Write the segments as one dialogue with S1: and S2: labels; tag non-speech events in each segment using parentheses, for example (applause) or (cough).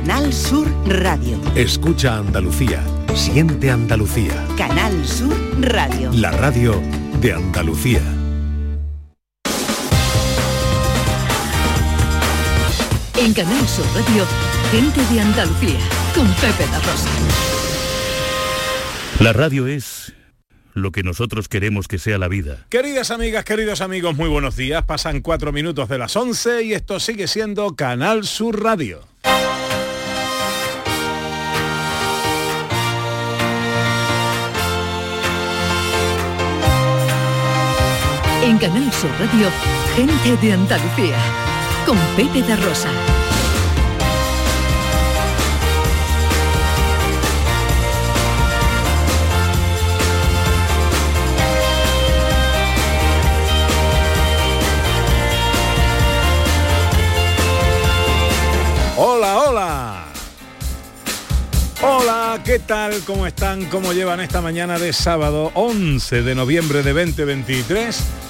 S1: Canal Sur Radio.
S2: Escucha Andalucía. Siente Andalucía.
S1: Canal Sur Radio.
S2: La radio de Andalucía.
S3: En Canal Sur Radio, gente de Andalucía, con Pepe La Rosa.
S4: La radio es lo que nosotros queremos que sea la vida.
S5: Queridas amigas, queridos amigos, muy buenos días. Pasan cuatro minutos de las 11 y esto sigue siendo Canal Sur Radio.
S3: En Canal Sur Radio, gente de Andalucía, con Pepe de Rosa.
S5: Hola, hola. Hola, ¿qué tal? ¿Cómo están? ¿Cómo llevan esta mañana de sábado 11 de noviembre de 2023?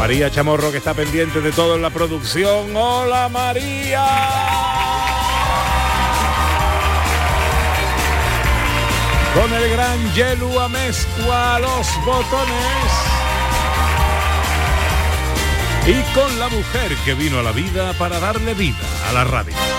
S5: María Chamorro que está pendiente de todo en la producción. ¡Hola María! con el gran Yelu Amezcua a los botones y con la mujer que vino a la vida para darle vida a la radio.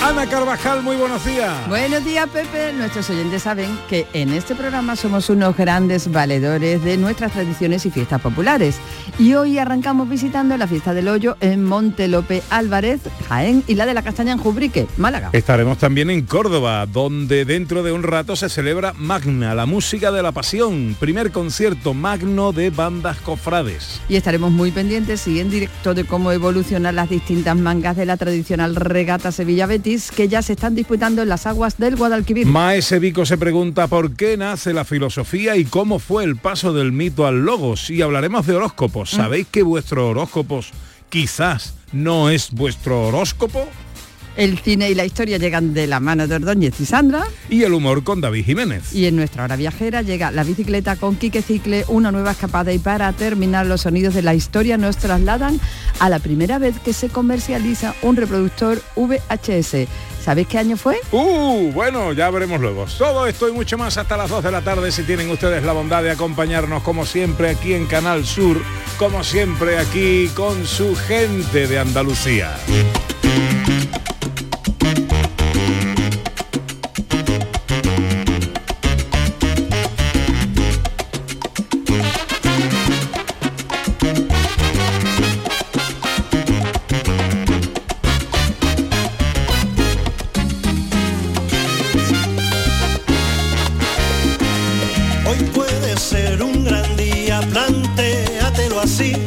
S5: Ana Carvajal, muy buenos días.
S6: Buenos días, Pepe. Nuestros oyentes saben que en este programa somos unos grandes valedores de nuestras tradiciones y fiestas populares. Y hoy arrancamos visitando la fiesta del hoyo en Montelope Álvarez, Jaén y la de la Castaña en Jubrique, Málaga.
S5: Estaremos también en Córdoba, donde dentro de un rato se celebra Magna, la música de la pasión, primer concierto magno de bandas cofrades.
S6: Y estaremos muy pendientes y en directo de cómo evolucionan las distintas mangas de la tradicional regata Sevilla Betis que ya se están disputando en las aguas del Guadalquivir.
S5: Maese Vico se pregunta por qué nace la filosofía y cómo fue el paso del mito al logos. Y hablaremos de horóscopos. ¿Sabéis que vuestro horóscopos quizás no es vuestro horóscopo?
S6: El cine y la historia llegan de la mano de Ordóñez y Sandra.
S5: Y el humor con David Jiménez.
S6: Y en nuestra hora viajera llega la bicicleta con Quique Cicle, una nueva escapada y para terminar los sonidos de la historia nos trasladan a la primera vez que se comercializa un reproductor VHS. ¿Sabéis qué año fue?
S5: Uh, bueno, ya veremos luego. Todo esto y mucho más hasta las 2 de la tarde si tienen ustedes la bondad de acompañarnos como siempre aquí en Canal Sur, como siempre aquí con su gente de Andalucía.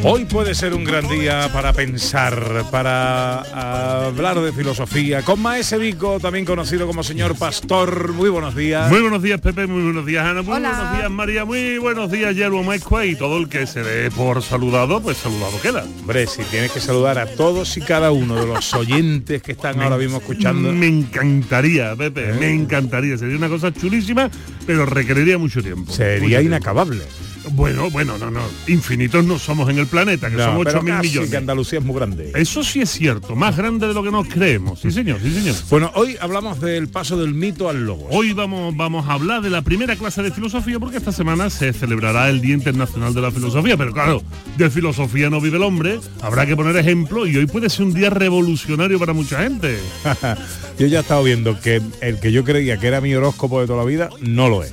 S5: Hoy puede ser un gran día para pensar, para hablar de filosofía. Con Maese Vico, también conocido como señor Pastor. Muy buenos días.
S7: Muy buenos días, Pepe. Muy buenos días, Ana. Muy buenos días, María. Muy buenos días, Yerbo Maescua. Y todo el que se dé por saludado, pues saludado queda.
S5: Hombre, si tienes que saludar a todos y cada uno de los oyentes que están ahora mismo escuchando.
S7: Me encantaría, Pepe. ¿Eh? Me encantaría. Sería una cosa chulísima, pero requeriría mucho tiempo.
S5: Sería
S7: mucho
S5: inacabable.
S7: Tiempo. Bueno, bueno, no, no. Infinitos no somos en el planeta, que
S5: no,
S7: son 8 mil millones.
S5: que Andalucía es muy grande.
S7: Eso sí es cierto, más grande de lo que nos creemos. Sí, señor, sí, señor.
S5: Bueno, hoy hablamos del paso del mito al logo.
S7: Hoy vamos, vamos a hablar de la primera clase de filosofía, porque esta semana se celebrará el Día Internacional de la Filosofía. Pero claro, de filosofía no vive el hombre, habrá que poner ejemplo y hoy puede ser un día revolucionario para mucha gente. (laughs)
S5: yo ya he estado viendo que el que yo creía que era mi horóscopo de toda la vida, no lo es.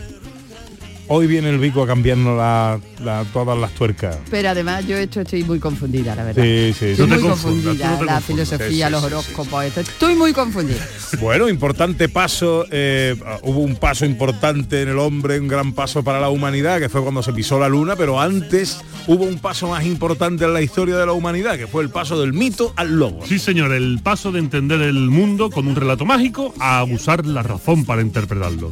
S5: Hoy viene el Vico a cambiarnos la- la- todas las tuercas.
S6: Pero además yo esto estoy muy confundida, la verdad.
S5: Sí, sí,
S6: Estoy
S5: sí.
S7: No
S6: muy confundida,
S7: no
S6: la filosofía,
S5: Sí,
S6: los
S5: sí, sí.
S6: horóscopos, esto- estoy muy confundida.
S5: Bueno, importante paso, eh, hubo un paso importante en el hombre, un gran paso para la humanidad, que fue cuando se pisó la luna, pero antes hubo un paso más importante en la historia de la humanidad, que fue el paso del mito al lobo.
S7: Sí, señor, el paso de entender el mundo con un relato mágico a usar la razón para interpretarlo.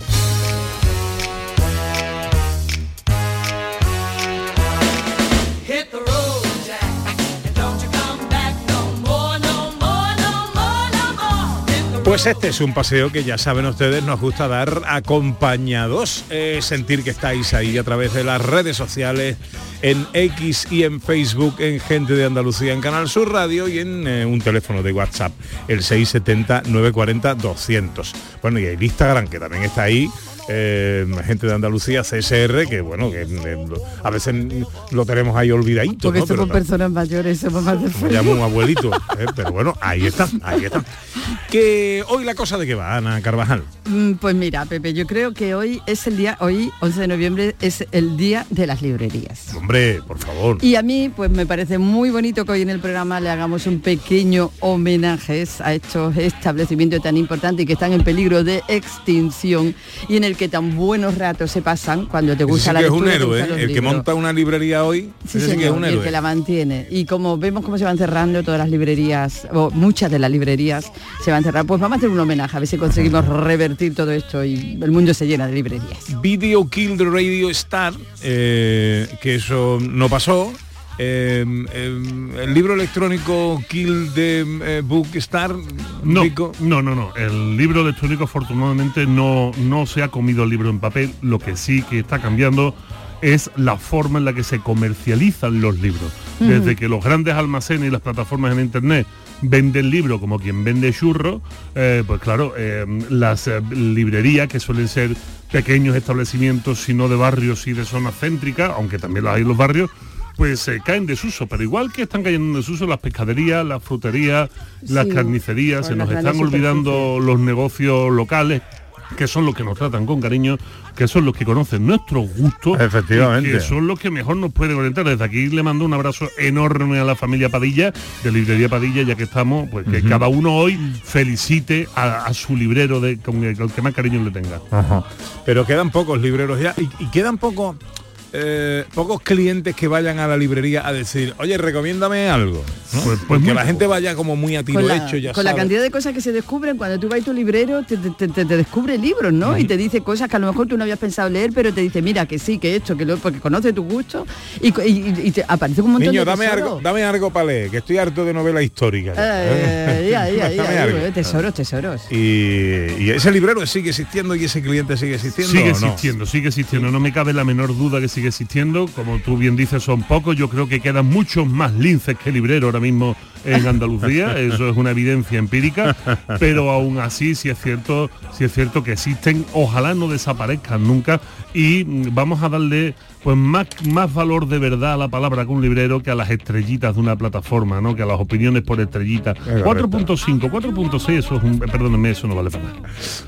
S5: Pues este es un paseo que ya saben ustedes, nos gusta dar acompañados, eh, sentir que estáis ahí a través de las redes sociales, en X y en Facebook, en Gente de Andalucía, en Canal Sur Radio y en eh, un teléfono de WhatsApp, el 670-940-200. Bueno, y el Instagram, que también está ahí, eh, Gente de Andalucía, CSR, que bueno, que eh, a veces lo tenemos ahí olvidadito,
S6: Porque
S5: ¿no? Pero
S6: somos personas mayores, somos más de
S5: me llamo un abuelito, (laughs) ¿eh? pero bueno, ahí está, ahí está. Que hoy la cosa de que va, Ana Carvajal.
S6: Mm, Pues mira, Pepe, yo creo que hoy es el día, hoy, 11 de noviembre, es el día de las librerías.
S5: Hombre, por favor.
S6: Y a mí, pues me parece muy bonito que hoy en el programa le hagamos un pequeño homenaje a estos establecimientos tan importantes y que están en peligro de extinción y en el que tan buenos ratos se pasan cuando te gusta
S5: sí
S6: la
S5: que es un
S6: lectura,
S5: héroe, el que monta una librería hoy,
S6: Sí,
S5: ese sí que es
S6: señor,
S5: un
S6: y el
S5: héroe.
S6: que la mantiene. Y como vemos cómo se van cerrando todas las librerías, o muchas de las librerías se van cerrando, pues vamos a hacer un homenaje, a ver si conseguimos revertir todo esto y el mundo se llena de librerías.
S5: Video Kill the Radio Star, eh, que eso no pasó. Eh, eh, el libro electrónico Kill the eh, Book Star,
S7: No, no, no, no. El libro electrónico afortunadamente no, no se ha comido el libro en papel. Lo que sí que está cambiando es la forma en la que se comercializan los libros. Desde que los grandes almacenes y las plataformas en internet venden libros como quien vende churros, eh, pues claro, eh, las eh, librerías que suelen ser pequeños establecimientos, sino de barrios y de zonas céntricas, aunque también las hay en los barrios, pues se caen en desuso, pero igual que están cayendo en desuso las pescaderías, las fruterías, las
S6: Sí,
S7: carnicerías, se
S6: las
S7: nos están olvidando los negocios locales que son los que nos tratan con cariño, que son los que conocen nuestros gustos,
S5: Efectivamente.
S7: y que son los que mejor nos pueden orientar. Desde aquí le mando un abrazo enorme a la familia Padilla, de Librería Padilla, ya que estamos, pues que cada uno hoy felicite a, a su librero de con el, el que más cariño le tenga.
S5: Ajá. Pero quedan pocos libreros ya y, y quedan pocos eh, pocos clientes que vayan a la librería a decir, oye, recomiéndame algo. ¿no?
S7: Pues- pues
S5: la
S7: poco.
S5: gente vaya como muy a tiro
S6: Con la,
S5: hecho, ya
S6: con la cantidad de cosas que se descubren cuando tú vas a tu librero te, te- te- te descubre libros no y te dice cosas que a lo mejor tú no habías pensado leer pero te dice mira que sí que esto que lo porque conoce tu gusto y, co- y- y te aparece un montón
S5: Niño,
S6: de
S5: dame
S6: tesoros.
S5: algo, dame algo para leer, que estoy harto de novela histórica.
S6: Eh, ya, ya, (laughs) ya, eh, tesoros tesoros
S5: Y, y ese librero sigue existiendo y ese cliente sigue existiendo.
S7: Sigue existiendo, sigue existiendo, no me cabe la menor duda que sigue existiendo, como tú bien dices son pocos, yo creo que quedan muchos más linces que libreros ahora mismo en Andalucía, (laughs) eso es una evidencia empírica, pero aún así sí es cierto, sí es cierto que existen, ojalá no desaparezcan nunca. Y mm, vamos a darle pues más, más valor de verdad a la palabra que un librero que a las estrellitas de una plataforma, ¿no? Que a las opiniones por estrellitas.
S5: correcto.
S7: 4.5, 4.6, eso es un, perdónenme, eso no vale para nada.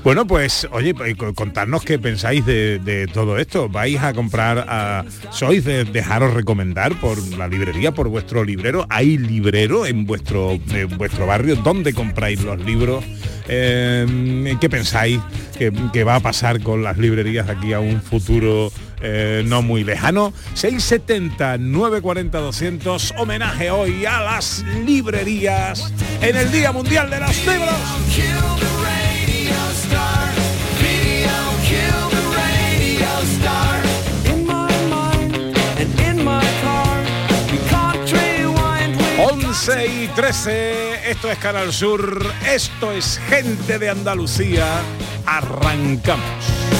S5: Bueno, pues, oye, pues, co- contadnos qué pensáis de, de todo esto. ¿Vais a comprar a... ¿Sois de dejaros recomendar por la librería, por vuestro librero? ¿Hay librero en vuestro, en vuestro barrio? ¿Dónde compráis los libros? Eh, ¿Qué pensáis que, que va a pasar con las librerías de aquí a un futuro eh, no muy lejano? 670 940 200 homenaje hoy a las librerías en el Día Mundial de los Libros.
S8: kill the radio star. Video kill the radio star. In my mind and in my car, we can't rewind. We
S5: 11 y 13, esto es Canal Sur, esto es Gente de Andalucía, arrancamos.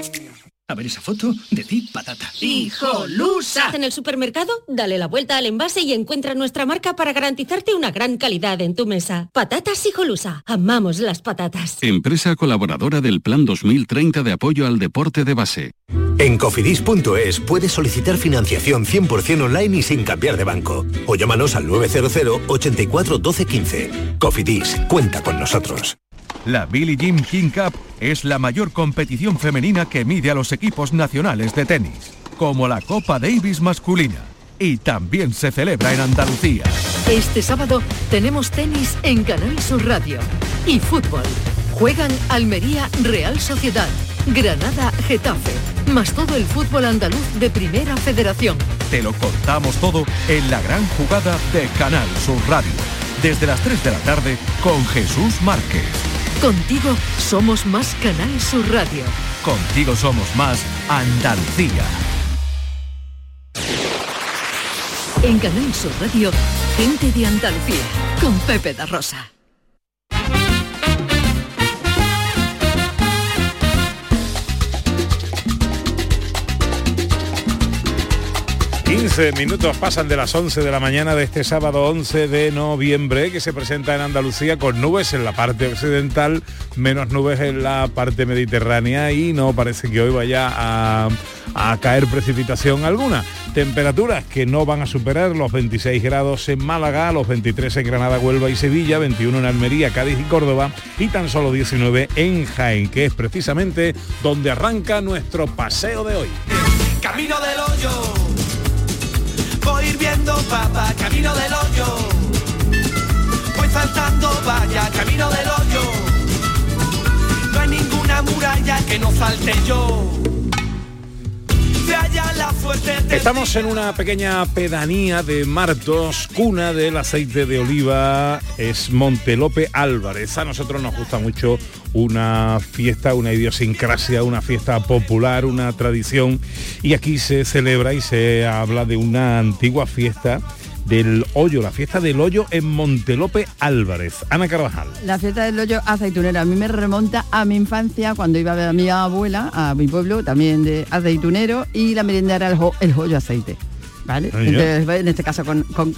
S9: A ver esa foto, decid patata.
S10: ¡Hijolusa! En el supermercado, dale la vuelta al envase y encuentra nuestra marca para garantizarte una gran calidad en tu mesa. Patatas Hijolusa. Amamos las patatas.
S11: Empresa colaboradora del Plan 2030 de apoyo al deporte de base.
S12: En cofidis.es puedes solicitar financiación 100% online y sin cambiar de banco. O llámanos al 900 84 12 15. Cofidis, cuenta con nosotros.
S13: La Billie Jean King Cup es la mayor competición femenina que mide a los equipos nacionales de tenis, como la Copa Davis masculina. Y también se celebra en Andalucía.
S3: Este sábado tenemos tenis en Canal Sur Radio y fútbol. Juegan Almería Real Sociedad, Granada Getafe, más todo el fútbol andaluz de Primera Federación.
S13: Te lo contamos todo en la gran jugada de Canal Sur Radio. Desde las 3 de la tarde con Jesús Márquez.
S3: Contigo somos más Canal Sur Radio.
S13: Contigo somos más Andalucía.
S3: En Canal Sur Radio, gente de Andalucía, con Pepe da Rosa.
S5: 15 minutos pasan de las 11 de la mañana de este sábado 11 de noviembre que se presenta en Andalucía con nubes en la parte occidental, menos nubes en la parte mediterránea y no parece que hoy vaya a, a caer precipitación alguna. Temperaturas que no van a superar los 26 grados en Málaga, los 23 en Granada, Huelva y Sevilla, 21 en Almería, Cádiz y Córdoba y tan solo 19 en Jaén, que es precisamente donde arranca nuestro paseo de hoy.
S8: Camino del hoyo. Voy viendo papa, camino del hoyo. Voy saltando vaya, camino del hoyo. No hay ninguna muralla que no salte yo.
S5: Estamos en una pequeña pedanía de Martos, cuna del aceite de oliva, es Montelope Álvarez. A nosotros nos gusta mucho una fiesta, una idiosincrasia, una fiesta popular, una tradición. Y aquí se celebra y se habla de una antigua fiesta del hoyo, la fiesta del hoyo en Montelope Álvarez. Ana Carvajal.
S6: La fiesta del hoyo aceitunero a mí me remonta a mi infancia cuando iba a ver a mi abuela, a mi pueblo también de aceitunero y la merienda era el, jo- el aceite.
S5: Ah.
S6: Entonces, en este caso con, con-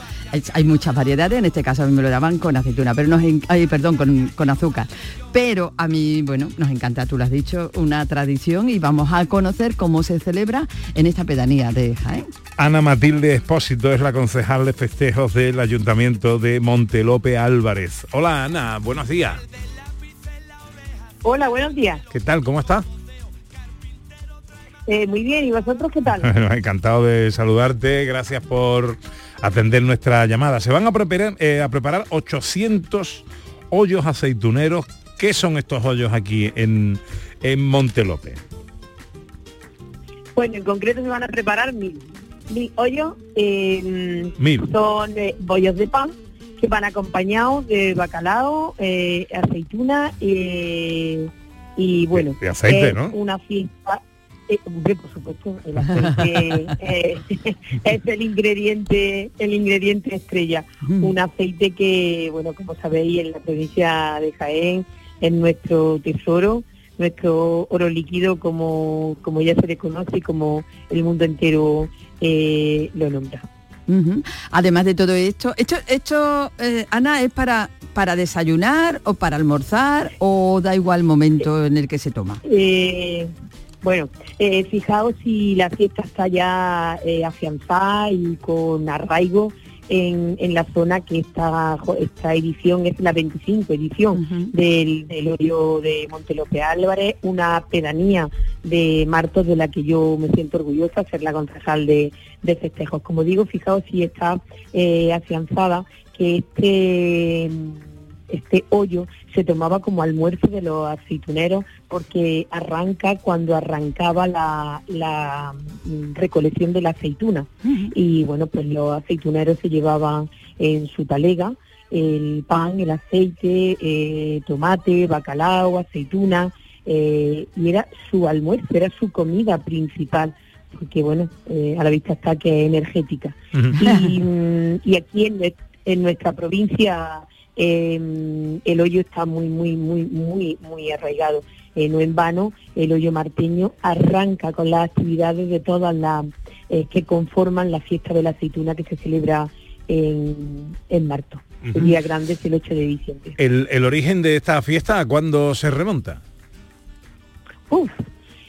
S6: hay muchas variedades, en este caso a mí me lo daban con aceituna, pero nos en- ay, perdón, con, con azúcar. Pero a mí, bueno, nos encanta, tú lo has dicho, una tradición y vamos a conocer cómo se celebra en esta pedanía de Jaén.
S5: Ana Matilde Espósito es la concejal de festejos del Ayuntamiento de Montelope Álvarez. Hola Ana, buenos días.
S14: Hola, buenos días.
S5: ¿Qué tal? ¿Cómo estás?
S14: Eh, muy bien, ¿y vosotros qué tal?
S5: Bueno, (laughs) encantado de saludarte, gracias por atender nuestra llamada. Se van a preparar, eh, a preparar 800 hoyos aceituneros. ¿Qué son estos hoyos aquí en, en Montelope?
S14: Bueno, en concreto se van a preparar mil, mil hoyos. eh,
S5: Mil.
S14: Son eh, bollos de pan que van acompañados de bacalao, eh, aceituna y bueno.
S5: De aceite, ¿no?
S14: Una fiesta. Eh, hombre, por supuesto, el aceite (laughs) eh, (laughs) es el ingrediente, el ingrediente estrella. Un aceite que, bueno, como sabéis, en la provincia de Jaén es nuestro tesoro, nuestro oro líquido, como, como ya se le conoce y como el mundo entero eh, lo nombra.
S6: Además de todo esto, esto, esto eh, Ana, ¿es para, para desayunar o para almorzar o da igual momento en el que se toma?
S14: Eh, bueno, eh, fijaos si la fiesta está ya eh, afianzada y con arraigo en, en la zona que esta, esta edición es la 25 edición del, del hoyo de Montelope Álvarez, una pedanía de Martos de la que yo me siento orgullosa, ser la concejal de, de festejos. Como digo, fijaos si está eh, afianzada que este este hoyo se tomaba como almuerzo de los aceituneros porque arranca cuando arrancaba la, la, mm, recolección de la aceituna. Y bueno, pues los aceituneros se llevaban en su talega el pan, el aceite, eh, tomate, bacalao, aceituna, eh, y era su almuerzo, era su comida principal, porque bueno, eh, a la vista está que es energética. Y, mm, y aquí en, en nuestra provincia eh, el hoyo está muy, muy, muy, muy, muy arraigado. Eh, no en vano, el hoyo marteño arranca con las actividades de todas las eh, que conforman la fiesta de la aceituna que se celebra en, en Marto. El
S5: Ujú.
S14: día grande es el 8 de diciembre.
S5: El, el origen de esta fiesta, ¿a cuándo se remonta?
S14: Uf,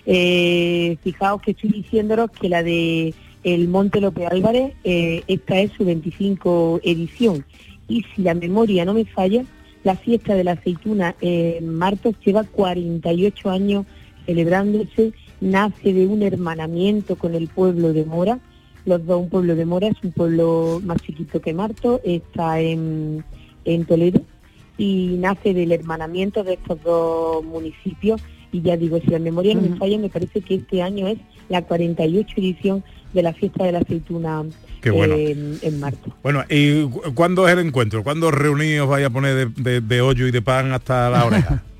S14: eh, fijaos que estoy diciéndonos que la de el Monte López Álvarez, esta es su 25 edición. Y si la memoria no me falla, la fiesta de la aceituna en Martos lleva 48 años celebrándose, nace de un hermanamiento con el pueblo de Mora. Los dos, un pueblo de Mora es un pueblo más chiquito que Marto, está en, en Toledo. Y nace del hermanamiento de estos dos municipios. Y ya digo, si la memoria no me falla, me parece que este año es la 48 edición de la fiesta de la aceituna
S5: Qué bueno.
S14: en, en Marto.
S5: Bueno, ¿y cu- cuándo es el encuentro? ¿Cuándo reunidos vais a poner de, de- de hoyo y de pan hasta la oreja? (laughs)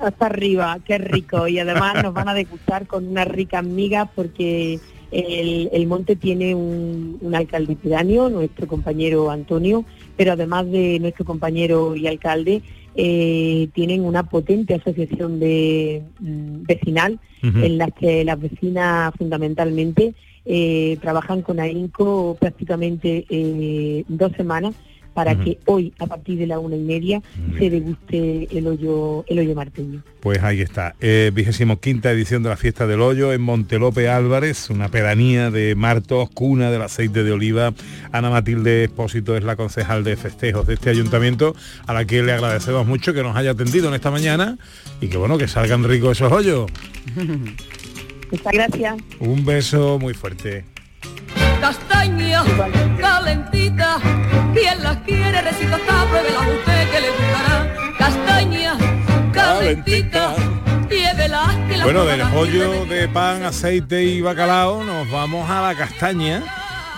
S14: Hasta arriba, qué rico. Y además nos van a degustar con unas ricas migas porque el, el monte tiene un, un alcalde pedáneo, nuestro compañero Antonio, pero además de nuestro compañero y alcalde, eh, tienen una potente asociación de mm, vecinal en la que las vecinas fundamentalmente eh, trabajan con AINCO prácticamente eh, dos semanas para que hoy, a partir de la una y media, se deguste el hoyo, el hoyo marteño.
S5: Pues ahí está, eh, vigésimo quinta edición de la fiesta del hoyo en Montelope Álvarez, una pedanía de Martos, cuna del aceite de oliva. Ana Matilde Espósito es la concejal de festejos de este ayuntamiento, a la que le agradecemos mucho que nos haya atendido en esta mañana y que bueno, que salgan ricos esos hoyos. (laughs)
S14: Muchas gracias.
S5: Un beso muy fuerte.
S15: Castaña, calentita, quien las quiere recita esta, pruébela usted que le gustará. Castaña, calentita, llévela que la
S5: Bueno, del pollo de pan, aceite y bacalao nos vamos a la castaña,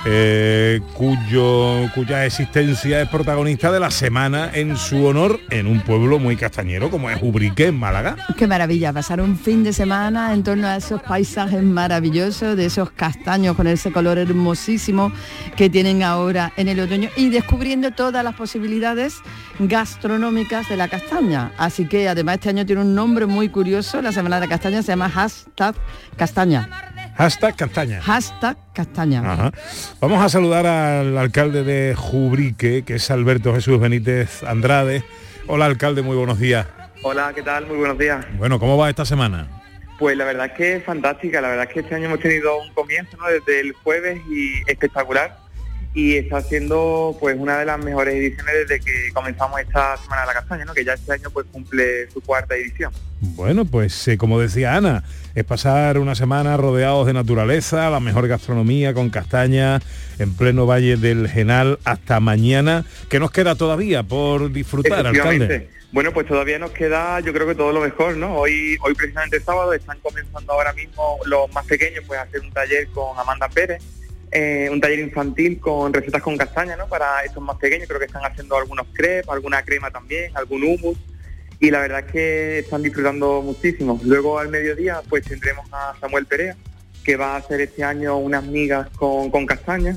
S5: eh, cuyo, cuya existencia es protagonista de la semana en su honor en un pueblo muy castañero como es Ubrique, en Málaga.
S6: Qué maravilla, pasar un fin de semana en torno a esos paisajes maravillosos, de esos castaños con ese color hermosísimo que tienen ahora en el otoño y descubriendo todas las posibilidades gastronómicas de la castaña. Así que además este año tiene un nombre muy curioso, la Semana de Castaña se llama hashtag castaña.
S5: Hashtag castaña.
S6: Hashtag castaña.
S5: Ajá. Vamos a saludar al alcalde de Jubrique, que es Alberto Jesús Benítez Andrade. Hola alcalde, muy buenos días.
S16: Hola, ¿qué tal? Muy buenos días.
S5: Bueno, ¿cómo va esta semana?
S16: Pues la verdad es que es fantástica, la verdad es que este año hemos tenido un comienzo ¿no? desde el jueves y espectacular y está siendo pues una de las mejores ediciones desde que comenzamos esta Semana de la Castaña, ¿no? que ya este año pues cumple su cuarta edición.
S5: Bueno, pues eh, como decía Ana, es pasar una semana rodeados de naturaleza, la mejor gastronomía con castaña en pleno Valle del Genal hasta mañana. ¿Qué nos queda todavía por disfrutar, alcalde?
S16: Bueno, pues todavía nos queda, yo creo que todo lo mejor, ¿no? Hoy, hoy precisamente sábado están comenzando ahora mismo los más pequeños, pues a hacer un taller con Amanda Pérez, eh, un taller infantil con recetas con castaña, ¿no? Para estos más pequeños, creo que están haciendo algunos crepes, alguna crema también, algún hummus, y la verdad es que están disfrutando muchísimo. Luego al mediodía, pues tendremos a Samuel Perea, que va a hacer este año unas migas con, con castaña.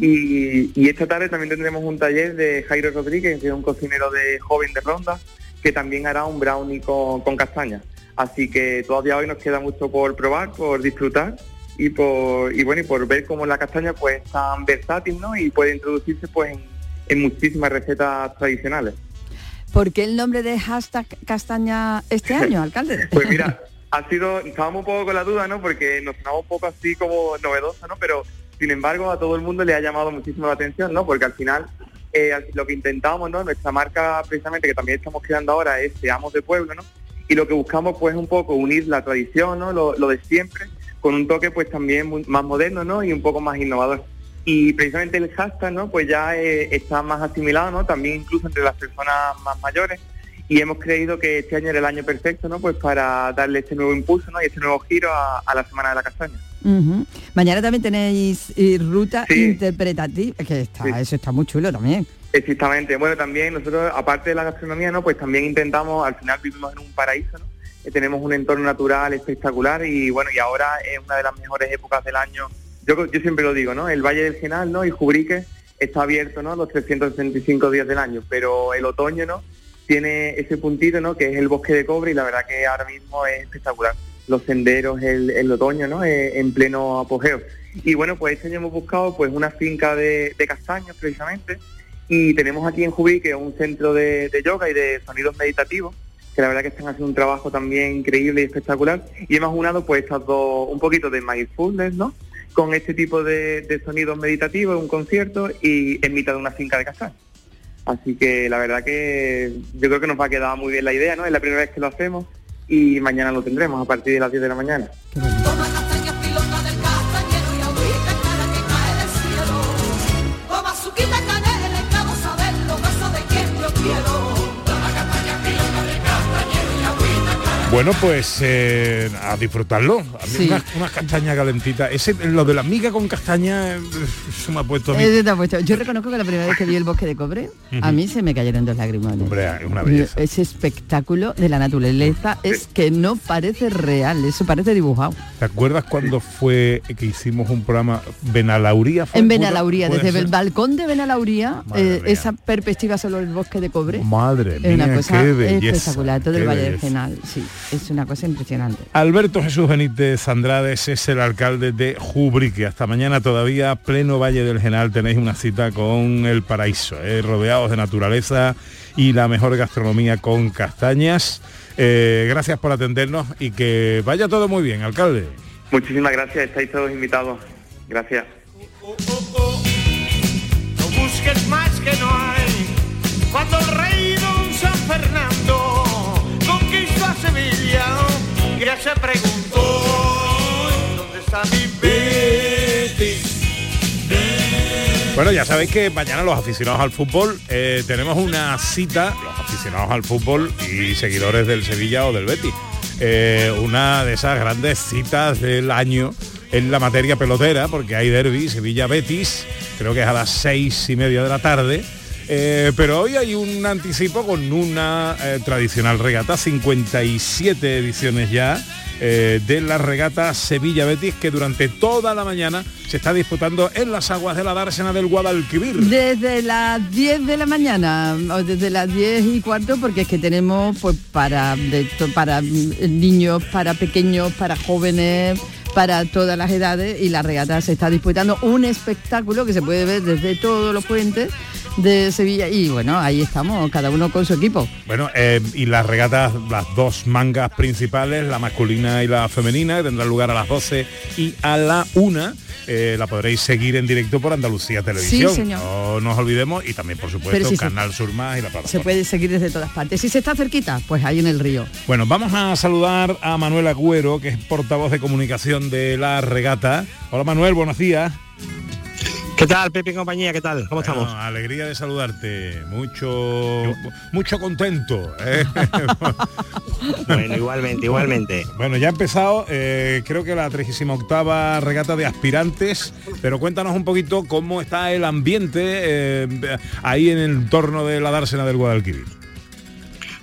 S16: Y, y esta tarde también tendremos un taller de Jairo Rodríguez, que es un cocinero de joven de Ronda, que también hará un brownie con, con castaña. Así que todavía hoy nos queda mucho por probar, por disfrutar y por y bueno y por ver cómo la castaña pues es tan versátil, ¿no? Y puede introducirse pues en, en muchísimas recetas tradicionales.
S6: ¿Por qué el nombre de hashtag castaña este (laughs) año, alcalde?
S16: Pues mira, ha sido, estábamos un poco con la duda, ¿no? Porque nos sonaba un poco así como novedoso, ¿no? Pero sin embargo a todo el mundo le ha llamado muchísimo la atención, ¿no? Porque al final eh, lo que intentamos, ¿no? Nuestra marca precisamente que también estamos creando ahora es Seamos de Pueblo, ¿no? Y lo que buscamos pues un poco unir la tradición, ¿no? Lo, lo de siempre con un toque pues también muy- más moderno, ¿no? Y un poco más innovador. Y precisamente el hashtag, ¿no? Pues ya eh, está más asimilado, ¿no? También incluso entre las personas más mayores y hemos creído que este año era el año perfecto, ¿no? Pues para darle este nuevo impulso, ¿no? Y este nuevo giro a, a la Semana de la Castaña.
S6: Mañana también tenéis eh, ruta interpretativa, que está, eso está muy chulo también.
S16: Exactamente. Bueno, también nosotros, aparte de la gastronomía, ¿no? Pues también intentamos, al final vivimos en un paraíso, ¿no? Eh, tenemos un entorno natural espectacular y bueno, y ahora es una de las mejores épocas del año. Yo, siempre lo digo, ¿no? El Valle del Genal, ¿no? Y Jubrique está abierto, ¿no? Los 365 días del año, pero el otoño, ¿no? Tiene ese puntito, ¿no? Que es el bosque de cobre y la verdad que ahora mismo es espectacular. Los senderos, el, el otoño, ¿no? Eh, en pleno apogeo. Y bueno, pues este año hemos buscado pues una finca de, castaños precisamente y tenemos aquí en Jubrique un centro de yoga y de sonidos meditativos que la verdad que están haciendo un trabajo también increíble y espectacular y hemos unado pues estas dos, un poquito de mindfulness, ¿no? Con este tipo de, sonidos meditativos, un concierto y en mitad de una finca de castaños. Así que la verdad que yo creo que nos va a quedar muy bien la idea, ¿no? Es la primera vez que lo hacemos y mañana lo tendremos a partir de las 10 de la mañana.
S5: Bueno, pues eh, a disfrutarlo. A mí
S6: Sí.
S5: unas, unas castañas calentitas. Ese, lo de la miga con castaña, eh, eso me ha puesto a mí.
S6: Ese te ha puesto. Yo reconozco que la primera vez que vi el bosque de cobre, a mí se me cayeron dos lágrimas.
S5: Hombre, una belleza.
S6: Ese espectáculo de la naturaleza es que no parece real, eso parece dibujado.
S5: ¿Te acuerdas cuando fue que hicimos un programa Benalauría?
S6: En Benalauría,
S5: ¿Puede
S6: desde
S5: ser?
S6: el balcón de Benalauría, eh, esa perspectiva sobre el bosque de cobre.
S5: Madre
S6: es una
S5: mía,
S6: cosa
S5: qué belleza,
S6: espectacular, todo
S5: qué
S6: el Valle del. Genal, sí, es una cosa impresionante.
S5: Alberto Jesús Benítez Andrades es el alcalde de Jubrique. Hasta mañana todavía, pleno Valle del Genal, tenéis una cita con el paraíso, eh, rodeados de naturaleza y la mejor gastronomía con castañas. Eh, gracias por atendernos y que vaya todo muy bien, alcalde.
S16: Muchísimas gracias, estáis todos invitados. Gracias.
S17: No busques más que no hay. Cuando el rey don San Fernando se preguntó dónde está mi Betis.
S5: Bueno, ya sabéis que mañana los aficionados al fútbol eh, tenemos una cita, los aficionados al fútbol y seguidores del Sevilla o del Betis. Eh, una de esas grandes citas del año en la materia pelotera, porque hay derby, Sevilla-Betis, creo que es a las seis y media de la tarde. Eh, pero hoy hay un anticipo con una eh, tradicional regata, 57 ediciones ya eh, de la regata Sevilla Betis que durante toda la mañana se está disputando en las aguas de la dársena del Guadalquivir.
S6: Desde las 10 de la mañana, o desde las 10 y cuarto, porque es que tenemos pues para, para mm, niños, para pequeños, para jóvenes, para todas las edades y la regata se está disputando un espectáculo que se puede ver desde todos los puentes de Sevilla y bueno, ahí estamos, cada uno con su equipo.
S5: Bueno, eh, y las regatas, las dos mangas principales, la masculina y la femenina, que tendrán lugar a las 12 y a la 1. eh, la podréis seguir en directo por Andalucía Televisión.
S6: señor.
S5: No nos olvidemos y también por supuesto
S6: se-
S5: Canal Sur Más y la
S6: Se
S5: plataforma.
S6: puede seguir desde todas partes. Si se está cerquita, pues ahí en el río.
S5: Bueno, vamos a saludar a Manuel Agüero, que es portavoz de comunicación de la regata. Hola Manuel, buenos días.
S18: ¿Qué tal, Pepe y compañía? ¿Qué tal? ¿Cómo
S5: Bueno,
S18: estamos?
S5: Alegría de saludarte. Mucho, mucho contento. ¿eh? (laughs)
S18: Bueno, igualmente, igualmente.
S5: Bueno, ya ha empezado, eh, creo que la 38 regata de aspirantes, pero cuéntanos un poquito cómo está el ambiente eh, ahí en el entorno de la dársena del Guadalquivir.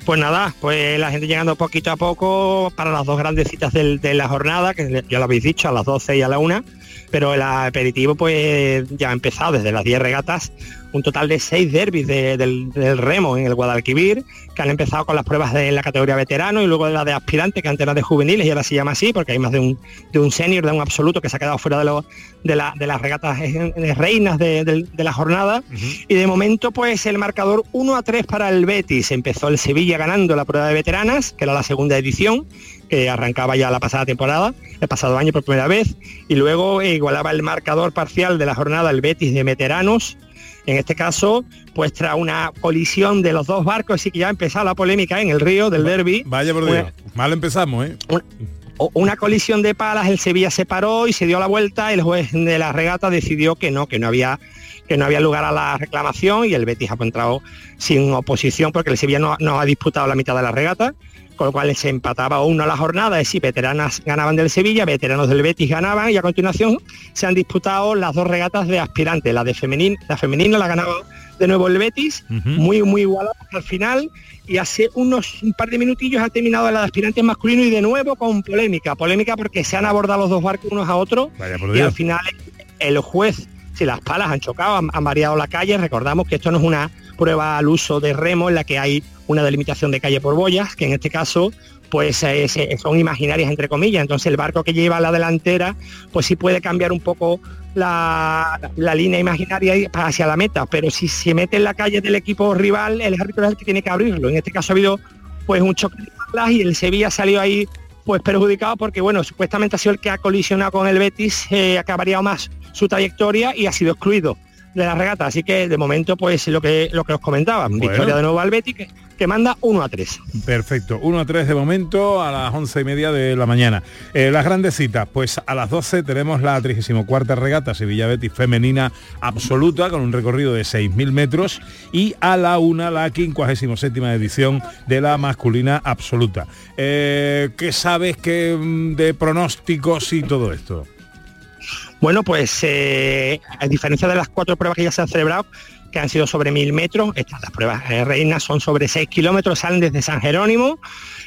S18: Pues nada, pues la gente llegando poquito a poco para las dos grandes citas del- de la jornada, que ya lo habéis dicho, a las 12 y a la 1, pero el aperitivo pues ya ha empezado desde las 10 regatas, un total de 6 derbis de- del, del remo en el Guadalquivir, que han empezado con las pruebas de la categoría veterano y luego de la de aspirante, que antes era de juveniles y ahora se llama así, porque hay más de un, de un senior, de un absoluto que se ha quedado fuera de, los de, la- de las regatas eh, reinas de la jornada. Y de momento, pues el marcador 1 a 3 para el Betis. Empezó el Sevilla ganando la prueba de veteranas, que era la segunda edición, que arrancaba ya la pasada temporada, el pasado año por primera vez, y luego igualaba el marcador parcial de la jornada el Betis de veteranos. En este caso, pues tras una colisión de los dos barcos, y que ya ha empezado la polémica en el río del derby.
S5: Vaya por Dios, mal empezamos, ¿eh?
S18: una colisión de palas, el Sevilla se paró y se dio la vuelta, el juez de la regata decidió que no, que no había que no había lugar a la reclamación y el Betis ha entrado sin oposición porque el Sevilla no, no ha disputado la mitad de la regata, con lo cual se empataba uno a la jornada, es decir, veteranas ganaban del Sevilla, veteranos del Betis ganaban y a continuación se han disputado las dos regatas de aspirantes, la de femenina, la femenina la ganaba de nuevo el Betis, muy muy igualada hasta el final y hace unos un par de minutillos ha terminado la de aspirantes masculino y de nuevo con polémica, polémica porque se han abordado los dos barcos unos a otros y
S5: Dios.
S18: al final el juez, si las palas han chocado, han, han variado la calle, recordamos que esto no es una prueba al uso de remo en la que hay una delimitación de calle por boyas, que en este caso pues son imaginarias entre comillas, entonces el barco que lleva la delantera pues sí puede cambiar un poco la, línea imaginaria hacia la meta, pero si se mete en la calle del equipo rival, el árbitro es el que tiene que abrirlo. En este caso ha habido pues un choque de y el Sevilla salió ahí pues perjudicado porque bueno, supuestamente ha sido el que ha colisionado con el Betis, eh, variado más su trayectoria y ha sido excluido de la regata. Así que de momento pues lo que lo que os comentaba, victoria de nuevo al Betis que, que manda 1 a 3.
S5: Perfecto, 1 a 3 de momento a las 11 y media de la mañana. Eh, las grandes citas, pues a las 12 tenemos la 34 regata Sevilla Betis femenina absoluta con un recorrido de 6.000 metros y a la 1 la 57 edición de la masculina absoluta. Eh, ¿Qué sabes que, mm, de pronósticos y todo esto?
S18: Bueno, pues eh, a diferencia de las cuatro pruebas que ya se han celebrado, que han sido sobre mil metros, estas las pruebas eh, reinas son sobre 6 kilómetros, salen desde San Jerónimo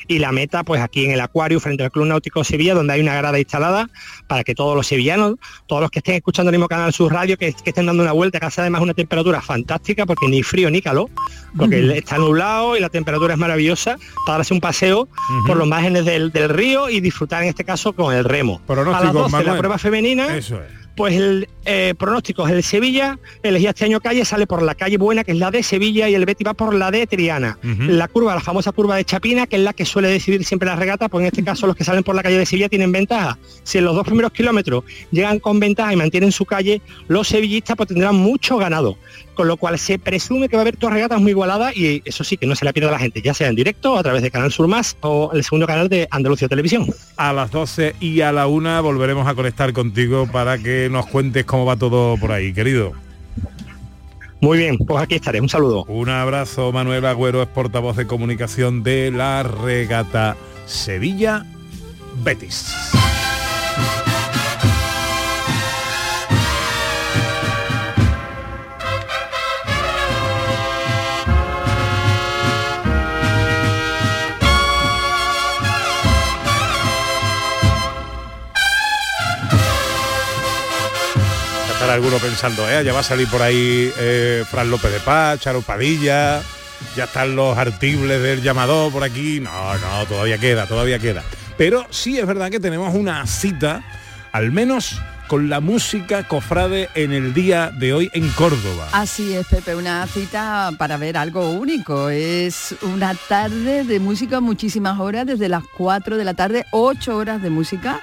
S18: y la meta pues aquí en el acuario frente al Club Náutico Sevilla, donde hay una grada instalada para que todos los sevillanos, todos los que estén escuchando el mismo canal Sur Radio, que, que estén dando una vuelta, que hace además una temperatura fantástica, porque ni frío ni calor, porque está nublado y la temperatura es maravillosa, para darse un paseo por los márgenes del, del río y disfrutar en este caso con el remo. a las
S5: Pronósticos,
S18: 12 la
S5: Manuel.
S18: prueba femenina.
S5: Eso es.
S18: Pues el eh, pronóstico es el Sevilla, elegía este año calle, sale por la calle buena, que es la de Sevilla, y el Betis va por la de Triana. La curva, la famosa curva de Chapina, que es la que suele decidir siempre la regata, pues en este caso los que salen por la calle de Sevilla tienen ventaja. Si en los dos primeros kilómetros llegan con ventaja y mantienen su calle, los sevillistas pues tendrán mucho ganado. Con lo cual se presume que va a haber dos regatas muy igualadas y eso sí, que no se la pierda la gente, ya sea en directo, a través de Canal Sur Más o el segundo canal de Andalucía Televisión.
S5: A las 12 y a la 1 volveremos a conectar contigo para que nos cuentes cómo va todo por ahí, querido.
S18: Muy bien, pues aquí estaré. Un saludo.
S5: Un abrazo, Manuel Agüero, es portavoz de comunicación de la regata Sevilla Betis. Alguno pensando, ¿eh? ya va a salir por ahí eh, Fran López de Paz, Charo Padilla, ya están los artibles del llamador por aquí. No, no, todavía queda, todavía queda. Pero sí es verdad que tenemos una cita, al menos con la música cofrade en el día de hoy en Córdoba.
S6: Así es, Pepe, una cita para ver algo único. Es una tarde de música, muchísimas horas, desde las 4 de la tarde, 8 horas de música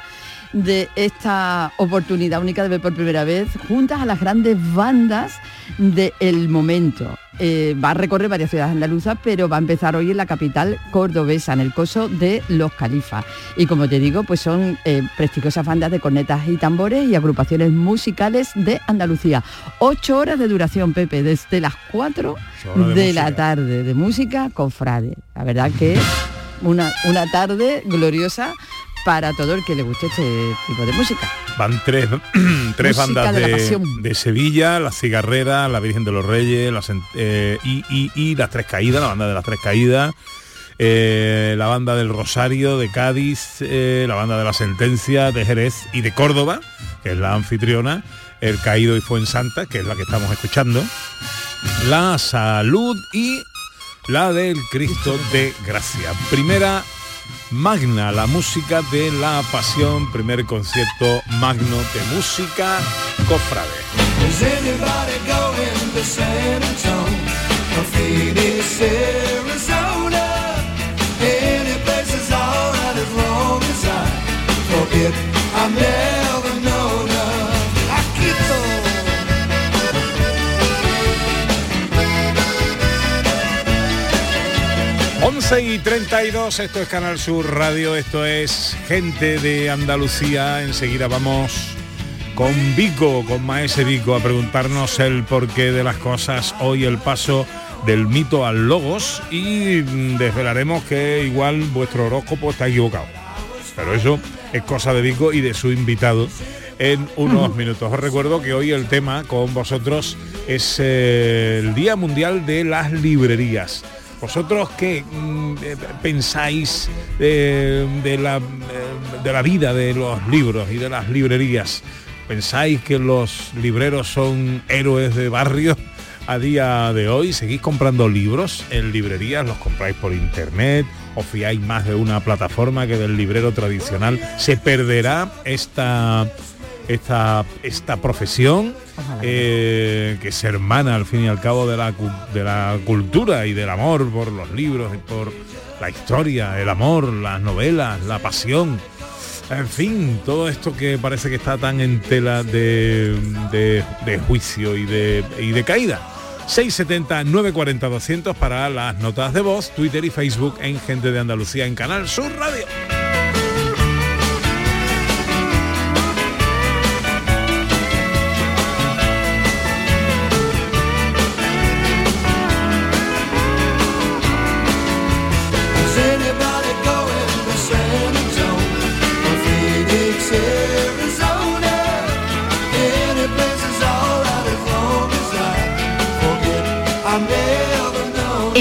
S6: de esta oportunidad única de ver por primera vez juntas a las grandes bandas del momento. Eh, va a recorrer varias ciudades andaluzas, pero va a empezar hoy en la capital cordobesa, en el coso de Los Califas. Y como te digo, pues son eh, prestigiosas bandas de cornetas y tambores y agrupaciones musicales de Andalucía. Ocho horas de duración, Pepe, desde las 4
S5: horas
S6: de,
S5: de
S6: la tarde, de música cofrade. La verdad que es una, una tarde gloriosa para todo el que le guste este tipo de música.
S5: Van tres, (clears throat) tres bandas
S6: de
S5: de, Sevilla, La Cigarrera, La Virgen de los Reyes, las eh, y, y- y Las Tres Caídas, la banda de Las Tres Caídas, eh, la banda del Rosario de Cádiz, eh, la banda de La Sentencia de Jerez y de Córdoba, que es la anfitriona, El Caído y Fuensanta, que es la que estamos escuchando, La Salud y la del Cristo de Gracia. Primera magna, la música de la pasión, primer concierto magno de música cofrade. 11 y 32, esto es Canal Sur Radio, esto es Gente de Andalucía. Enseguida vamos con Vico, con Maese Vico, a preguntarnos el porqué de las cosas. Hoy el paso del mito al logos y mm, desvelaremos que igual vuestro horóscopo está equivocado. Pero eso es cosa de Vico y de su invitado en unos (laughs) minutos. Os recuerdo que hoy el tema con vosotros es eh, el Día Mundial de las Librerías. ¿Vosotros qué mm, eh, pensáis de, de la, eh, de la vida de los libros y de las librerías? ¿Pensáis que los libreros son héroes de barrio a día de hoy? ¿Seguís comprando libros en librerías? ¿Los compráis por internet? ¿O fiáis más de una plataforma que del librero tradicional? ¿Se perderá esta, esta, esta profesión? eh, que se hermana al fin y al cabo de la, de la cultura y del amor por los libros y por la historia, el amor, las novelas, la pasión. En fin, todo esto que parece que está tan en tela de, de- de juicio y de, y de caída. 670 940 200 para las notas de voz, Twitter y Facebook en Gente de Andalucía en Canal Sur Radio.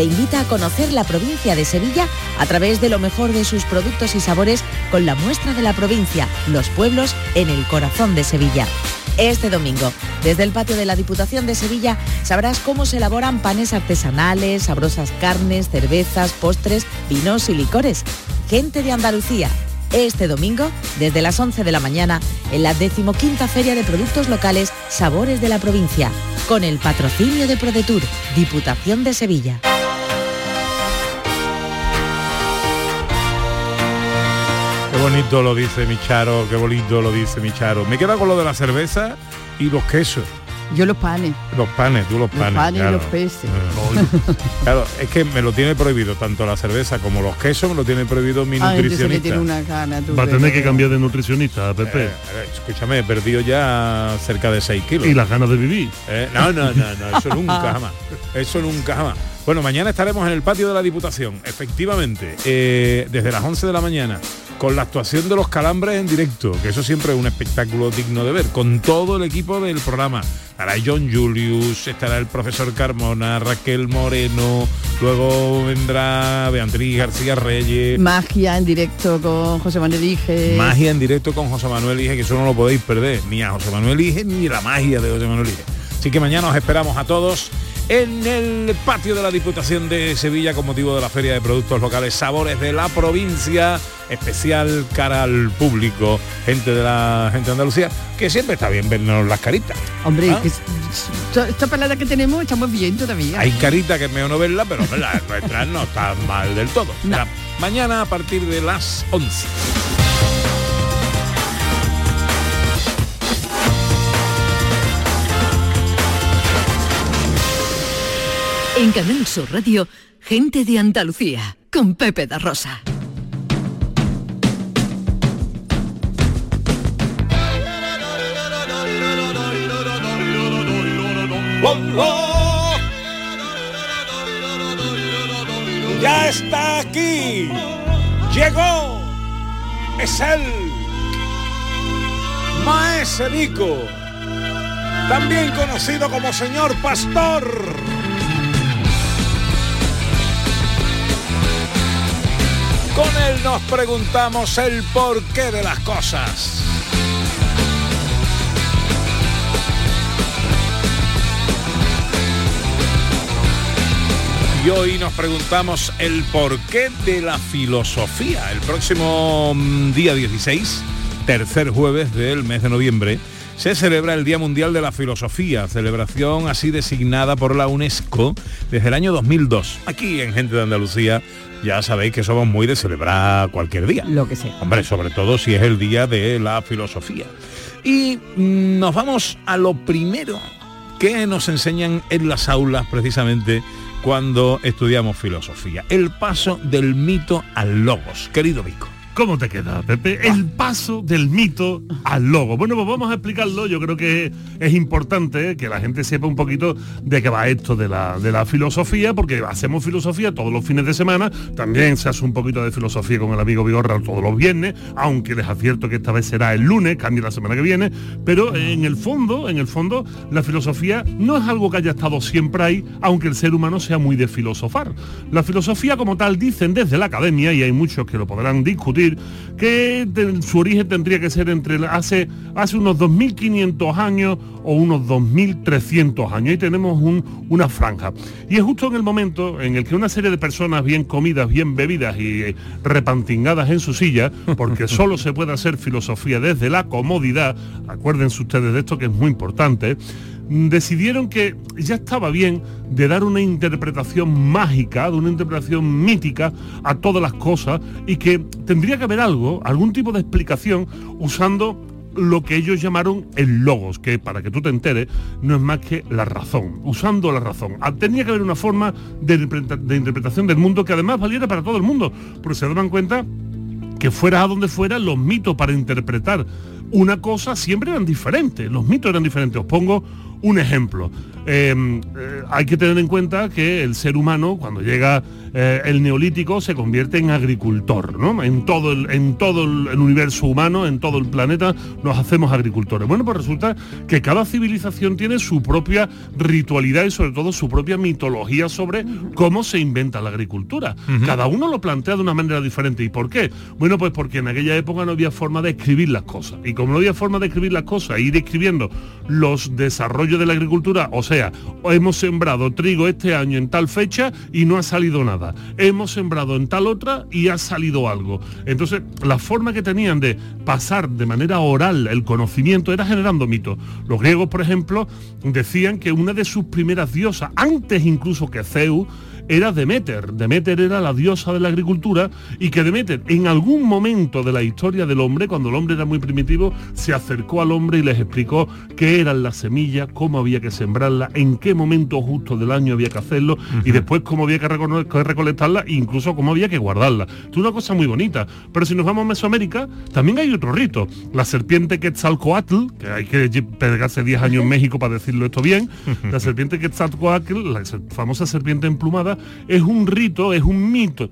S19: te invita a conocer la provincia de Sevilla a través de lo mejor de sus productos y sabores con la muestra de la provincia, los pueblos en el corazón de Sevilla. Este domingo, desde el patio de la Diputación de Sevilla, sabrás cómo se elaboran panes artesanales, sabrosas carnes, cervezas, postres, vinos y licores. Gente de Andalucía. Este domingo, desde las 11 de la mañana, en la decimoquinta Feria de Productos Locales Sabores de la Provincia, con el patrocinio de ProDetour, Diputación de Sevilla.
S5: Bonito lo dice mi Charo, qué bonito lo dice mi Charo. Me queda con lo de la cerveza y los quesos.
S6: Yo los panes.
S5: Los panes, tú los panes.
S6: panes y los peces.
S5: Eh, (laughs) Claro, es que me lo tiene prohibido tanto la cerveza como los quesos, me lo tiene prohibido mi
S6: Ah,
S5: nutricionista.
S6: tiene una gana. tú
S7: Va a tener que cambiar de nutricionista, Pepe.
S5: Eh, escúchame, he perdido ya cerca de 6 kilos.
S7: Y las ganas de vivir.
S5: Eh, no, no, no, no, eso nunca jamás. (laughs) Eso nunca jamás. Bueno, mañana estaremos en el patio de la Diputación, efectivamente, eh, desde las 11 de la mañana, con la actuación de los calambres en directo, que eso siempre es un espectáculo digno de ver, con todo el equipo del programa. Estará John Julius, estará el profesor Carmona, Raquel Moreno, luego vendrá Beatriz García Reyes.
S6: Magia en directo con José Manuel Ige.
S5: Magia en directo con José Manuel Ige, que eso no lo podéis perder, ni a José Manuel Ige ni la magia de José Manuel Ige. Así que mañana os esperamos a todos en el patio de la Diputación de Sevilla con motivo de la Feria de Productos Locales Sabores de la Provincia, especial cara al público, gente de la gente de Andalucía, que siempre está bien vernos las caritas.
S6: Hombre,
S5: ¿Ah?
S6: que es- esta- palabra que tenemos estamos bien todavía.
S5: Hay carita que es mejor no verla, pero las nuestras no están mal del todo. Mañana a partir de las 11.
S3: En Canal Sur Radio, gente de Andalucía, con Pepe da Rosa.
S5: Ya está aquí. Llegó. Es él. Maese Vico. También conocido como señor Pastor. Con él nos preguntamos el porqué de las cosas. Y hoy nos preguntamos el porqué de la filosofía. El próximo mm, día 16, tercer jueves del mes de noviembre, se celebra el Día Mundial de la Filosofía, celebración así designada por la UNESCO desde el año 2002. Aquí en Gente de Andalucía ya sabéis que somos muy de celebrar cualquier día.
S6: Lo que sea.
S5: Hombre, sobre todo si es el Día de la Filosofía. Y mm, nos vamos a lo primero que nos enseñan en las aulas precisamente cuando estudiamos filosofía. El paso del mito al logos. Querido Vico.
S7: ¿Cómo te queda, Pepe? El paso del mito al logo. Bueno, pues vamos a explicarlo. Yo creo que es importante que la gente sepa un poquito de qué va esto de la, de la filosofía, porque hacemos filosofía todos los fines de semana. También se hace un poquito de filosofía con el amigo Vigorra todos los viernes, aunque les advierto que esta vez será el lunes, cambia la semana que viene. Pero en el fondo, en el fondo, la filosofía no es algo que haya estado siempre ahí, aunque el ser humano sea muy de filosofar. La filosofía como tal dicen desde la academia, y hay muchos que lo podrán discutir, que de- su origen tendría que ser entre hace, hace unos 2.500 años o unos 2.300 años. Ahí tenemos un- una franja. Y es justo en el momento en el que una serie de personas bien comidas, bien bebidas y eh, repantingadas en su silla, porque (laughs) solo se puede hacer filosofía desde la comodidad, acuérdense ustedes de esto que es muy importante, decidieron que ya estaba bien de dar una interpretación mágica, de una interpretación mítica a todas las cosas y que tendría que haber algo, algún tipo de explicación usando lo que ellos llamaron el logos, que para que tú te enteres no es más que la razón, usando la razón. Ah, Tenía que haber una forma de, interpreta- de interpretación del mundo que además valiera para todo el mundo, porque se daban cuenta que fuera a donde fuera, los mitos para interpretar una cosa siempre eran diferentes, los mitos eran diferentes. Os pongo un ejemplo. Eh, eh, hay que tener en cuenta que el ser humano, cuando llega eh, el neolítico, se convierte en agricultor, ¿no? En todo, el, en todo el, el universo humano, en todo el planeta, nos hacemos agricultores. Bueno, pues resulta que cada civilización tiene su propia ritualidad y sobre todo su propia mitología sobre cómo se inventa la agricultura. Cada uno lo plantea de una manera diferente. ¿Y por qué? Bueno, pues porque en aquella época no había forma de escribir las cosas. Y como no había forma de escribir las cosas, e ir escribiendo los desarrollos de la agricultura, o sea, hemos sembrado trigo este año en tal fecha y no ha salido nada. Hemos sembrado en tal otra y ha salido algo. Entonces, la forma que tenían de pasar de manera oral el conocimiento era generando mitos. Los griegos, por ejemplo, decían que una de sus primeras diosas, antes incluso que Zeus, era Demeter. Demeter era la diosa de la agricultura y que Demeter en algún momento de la historia del hombre, cuando el hombre era muy primitivo, se acercó al hombre y les explicó qué eran las semillas, cómo había que sembrarlas, en qué momento justo del año había que hacerlo y después cómo había que, recono- que recolectarlas e incluso cómo había que guardarlas. Es una cosa muy bonita. Pero si nos vamos a Mesoamérica, también hay otro rito. La serpiente Quetzalcoatl, que hay que pegarse 10 años en México para decirlo esto bien, (laughs) la serpiente Quetzalcoatl, la famosa serpiente emplumada, es un rito, es un mito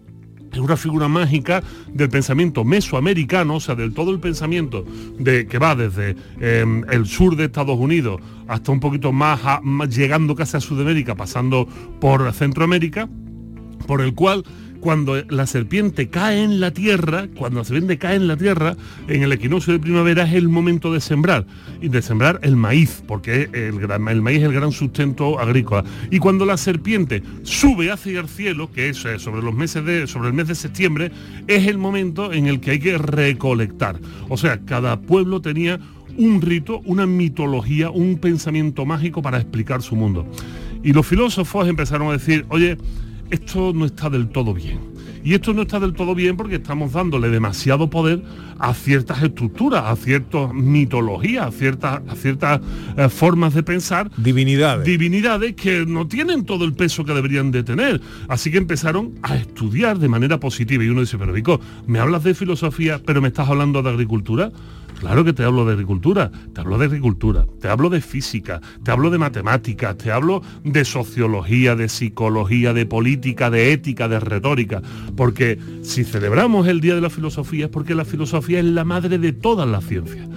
S7: es una figura mágica del pensamiento mesoamericano, o sea, del todo el pensamiento de que va desde eh, el sur de Estados Unidos hasta un poquito más llegando casi a Sudamérica, pasando por Centroamérica, por el cual cuando la serpiente cae en la tierra, cuando la serpiente cae en la tierra, en el equinoccio de primavera es el momento de sembrar, y de sembrar el maíz, porque el, maíz es el gran sustento agrícola. Y cuando la serpiente sube hacia el cielo, que es eh, sobre los meses de, sobre el mes de septiembre, es el momento en el que hay que recolectar. O sea, cada pueblo tenía un rito, una mitología, un pensamiento mágico para explicar su mundo. Y los filósofos empezaron a decir, oye, esto no está del todo bien. Y esto no está del todo bien porque estamos dándole demasiado poder a ciertas estructuras, a ciertas mitologías, a ciertas, a ciertas eh, formas de pensar.
S5: Divinidades.
S7: Divinidades que no tienen todo el peso que deberían de tener. Así que empezaron a estudiar de manera positiva. Y uno dice, pero Vico, me hablas de filosofía, pero me estás hablando de agricultura. Claro que te hablo de agricultura, te hablo de agricultura, te hablo de física, te hablo de matemáticas, te hablo de sociología, de psicología, de política, de ética, de retórica. Porque si celebramos el Día de la Filosofía es porque la filosofía es la madre de todas las ciencias.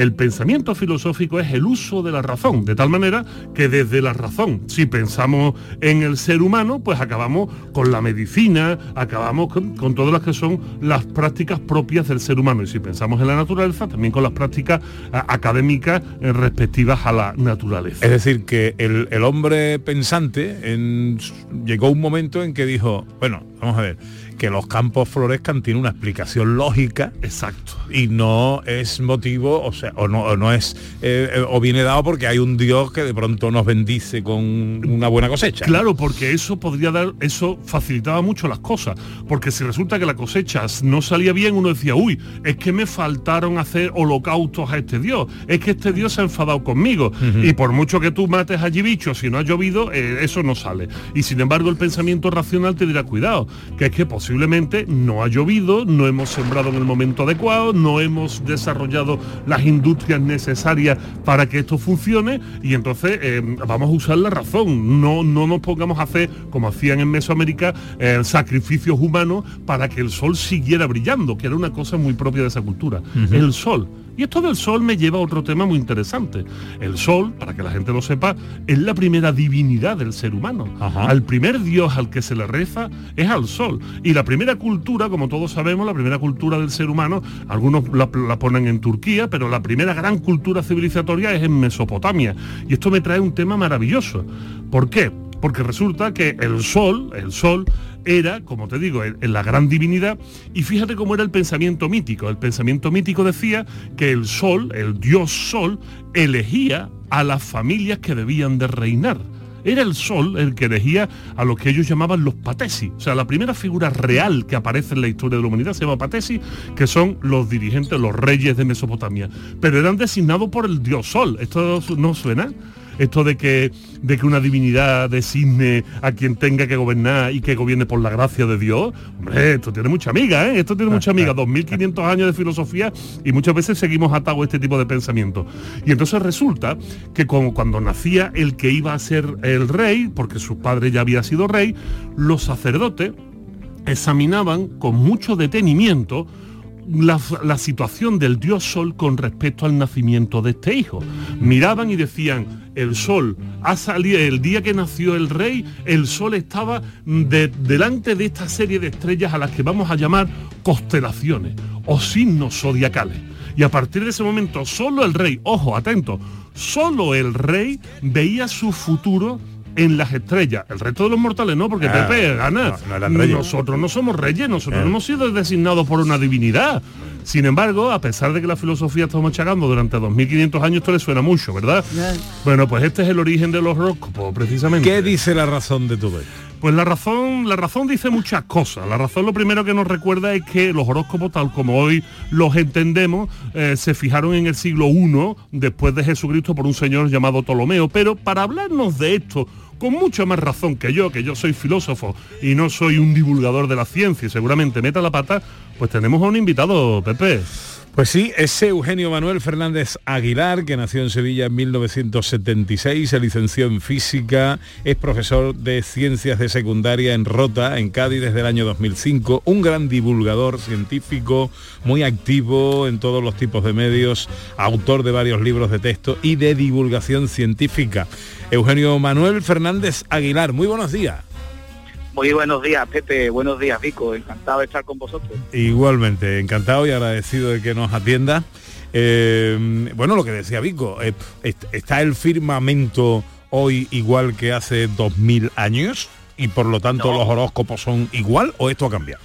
S7: El pensamiento filosófico es el uso de la razón, de tal manera que desde la razón, si pensamos en el ser humano, pues acabamos con la medicina, acabamos con, todas las que son las prácticas propias del ser humano. Y si pensamos en la naturaleza, también con las prácticas académicas eh, respectivas a la naturaleza.
S5: Es decir, que el, el hombre pensante en- llegó un momento en que dijo, bueno, vamos a ver, que los campos florezcan tiene una explicación lógica.
S7: Exacto.
S5: Y no es motivo, o sea, o no, o no es, eh, eh, o viene dado porque hay un Dios que de pronto nos bendice con una buena cosecha.
S7: Claro, porque eso podría dar, eso facilitaba mucho las cosas. Porque si resulta que la cosecha no salía bien, uno decía, uy, es que me faltaron hacer holocaustos a este Dios, es que este Dios se ha enfadado conmigo. Y por mucho que tú mates allí bichos, si no ha llovido, eh, eso no sale. Y sin embargo, el pensamiento racional te dirá, cuidado, que es que posiblemente no ha llovido, no hemos sembrado en el momento adecuado, no hemos desarrollado las industrias necesarias para que esto funcione y entonces eh, vamos a usar la razón. No, no nos pongamos a hacer, como hacían en Mesoamérica, eh, sacrificios humanos para que el sol siguiera brillando, que era una cosa muy propia de esa cultura. El sol. Y esto del sol me lleva a otro tema muy interesante. El sol, para que la gente lo sepa, es la primera divinidad del ser humano. Al primer dios al que se le reza es al sol. Y la primera cultura, como todos sabemos, la primera cultura del ser humano, algunos la, la ponen en Turquía, pero la primera gran cultura civilizatoria es en Mesopotamia. Y esto me trae un tema maravilloso. ¿Por qué? Porque resulta que el sol, el sol, era, como te digo, el- la gran divinidad. Y fíjate cómo era el pensamiento mítico. El pensamiento mítico decía que el sol, el dios sol, elegía a las familias que debían de reinar. Era el sol el que elegía a los que ellos llamaban los patesi. O sea, la primera figura real que aparece en la historia de la humanidad se llama patesi, que son los dirigentes, los reyes de Mesopotamia. Pero eran designados por el dios sol. ¿Esto no suena? Esto de que, de que una divinidad designe a quien tenga que gobernar y que gobierne por la gracia de Dios. Hombre, esto tiene mucha amiga, ¿eh? Esto tiene mucha amiga. (laughs) 2500 años de filosofía y muchas veces seguimos atados a este tipo de pensamiento. Y entonces resulta que como cuando nacía el que iba a ser el rey, porque su padre ya había sido rey, los sacerdotes examinaban con mucho detenimiento la, la situación del dios sol con respecto al nacimiento de este hijo. Miraban y decían, el sol ha salido, el día que nació el rey, el sol estaba de- delante de esta serie de estrellas a las que vamos a llamar constelaciones o signos zodiacales. Y a partir de ese momento, solo el rey, ojo, atento, solo el rey veía su futuro en las estrellas. El resto de los mortales no, porque
S5: Ah,
S7: Pepe gana.
S5: no, no.
S7: Nosotros no somos reyes, nosotros
S5: Eh.
S7: no hemos sido designados por una divinidad. Sin embargo, a pesar de que la filosofía está machacando durante 2500 años, esto le suena mucho, ¿verdad? Bueno, pues este es el origen de los horóscopos, precisamente.
S5: ¿Qué dice la razón de tu vez?
S7: Pues la razón, la razón dice muchas cosas. La razón lo primero que nos recuerda es que los horóscopos, tal como hoy los entendemos, eh, se fijaron en el siglo I después de Jesucristo por un señor llamado Ptolomeo. Pero para hablarnos de esto con mucha más razón que yo, que yo soy filósofo y no soy un divulgador de la ciencia y seguramente meta la pata, pues tenemos a un invitado, Pepe.
S5: Pues sí, es Eugenio Manuel Fernández Aguilar, que nació en Sevilla en 1976, se licenció en física, es profesor de ciencias de secundaria en Rota, en Cádiz, desde el año 2005, un gran divulgador científico, muy activo en todos los tipos de medios, autor de varios libros de texto y de divulgación científica. Eugenio Manuel Fernández Aguilar, muy buenos días.
S20: Muy buenos días, Pepe. Buenos días, Vico. Encantado de estar con vosotros.
S5: Igualmente, encantado y agradecido de que nos atienda. Eh, bueno, lo que decía Vico, eh, est- ¿está el firmamento hoy igual que hace 2000 años? Y por lo tanto
S20: No.
S5: los horóscopos son igual o esto ha cambiado?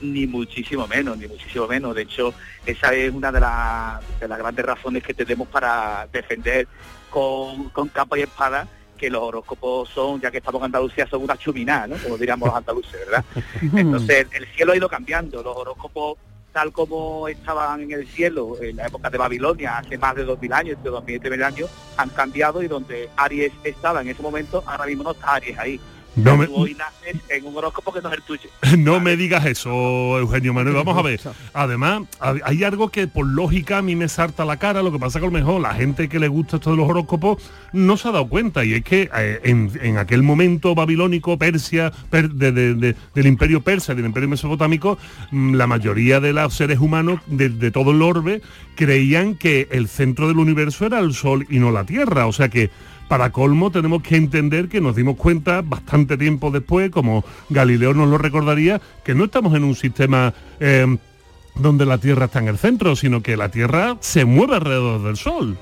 S20: Ni muchísimo menos, ni muchísimo menos. De hecho, esa es una de, las de las grandes razones que tenemos para defender con, con capa y espada que los horóscopos son, ya que estamos en Andalucía, son una chuminada, ¿no? Como diríamos los andaluces, ¿verdad? (laughs) Entonces el cielo ha ido cambiando, los horóscopos tal como estaban en el cielo en la época de Babilonia, hace más de 2000 años, de 2000 y 3000 años, han cambiado y donde Aries estaba en ese momento, ahora mismo no está Aries ahí.
S7: No me-
S20: Tú hoy naces en un horóscopo que no es el tuyo. (laughs)
S7: No me digas eso, Eugenio Manuel. Vamos a ver. Además, hay algo que por lógica a mí me salta la cara. Lo que pasa que a lo mejor la gente que le gusta esto de los horóscopos no se ha dado cuenta. Y es que eh, en, en aquel momento babilónico, Persia, per- de- de- de- del imperio persa, del imperio mesopotámico, mm, la mayoría de los seres humanos de, de todo el orbe creían que el centro del universo era el Sol y no la Tierra. O sea que para colmo tenemos que entender que nos dimos cuenta bastante tiempo después, como Galileo nos lo recordaría, que no estamos en un sistema eh, donde la Tierra está en el centro, sino que la Tierra se mueve alrededor del Sol.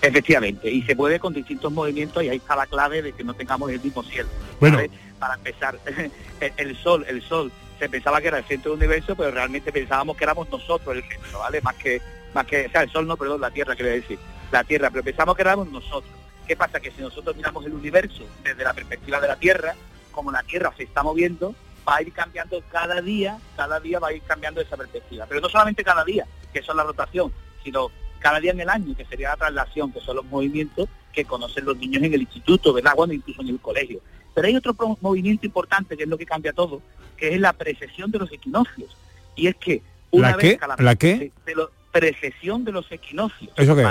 S20: Efectivamente, y se mueve con distintos movimientos y ahí está la clave de que no tengamos el mismo cielo.
S7: Bueno.
S20: ¿sabes? Para empezar, (laughs) el, el sol, el sol se pensaba que era el centro del universo, pero realmente pensábamos que éramos nosotros el centro, ¿vale? Más que, más que, o sea, el sol no, perdón, la Tierra quiero decir, la Tierra, pero pensamos que éramos nosotros. ¿Qué pasa? Que si nosotros miramos el universo desde la perspectiva de la Tierra, como la Tierra se está moviendo, va a ir cambiando cada día, cada día va a ir cambiando esa perspectiva. Pero no solamente cada día, que eso es la rotación, sino cada día en el año, que sería la traslación, que son los movimientos que conocen los niños en el instituto, ¿verdad? Bueno, incluso en el colegio. Pero hay otro movimiento importante, que es lo que cambia todo, que es la precesión de los equinoccios. Y es que una
S5: ¿La
S20: vez
S5: qué?
S20: cada
S5: ¿La qué?
S20: de- lo- precesión de los equinoccios.
S5: ¿Eso qué es?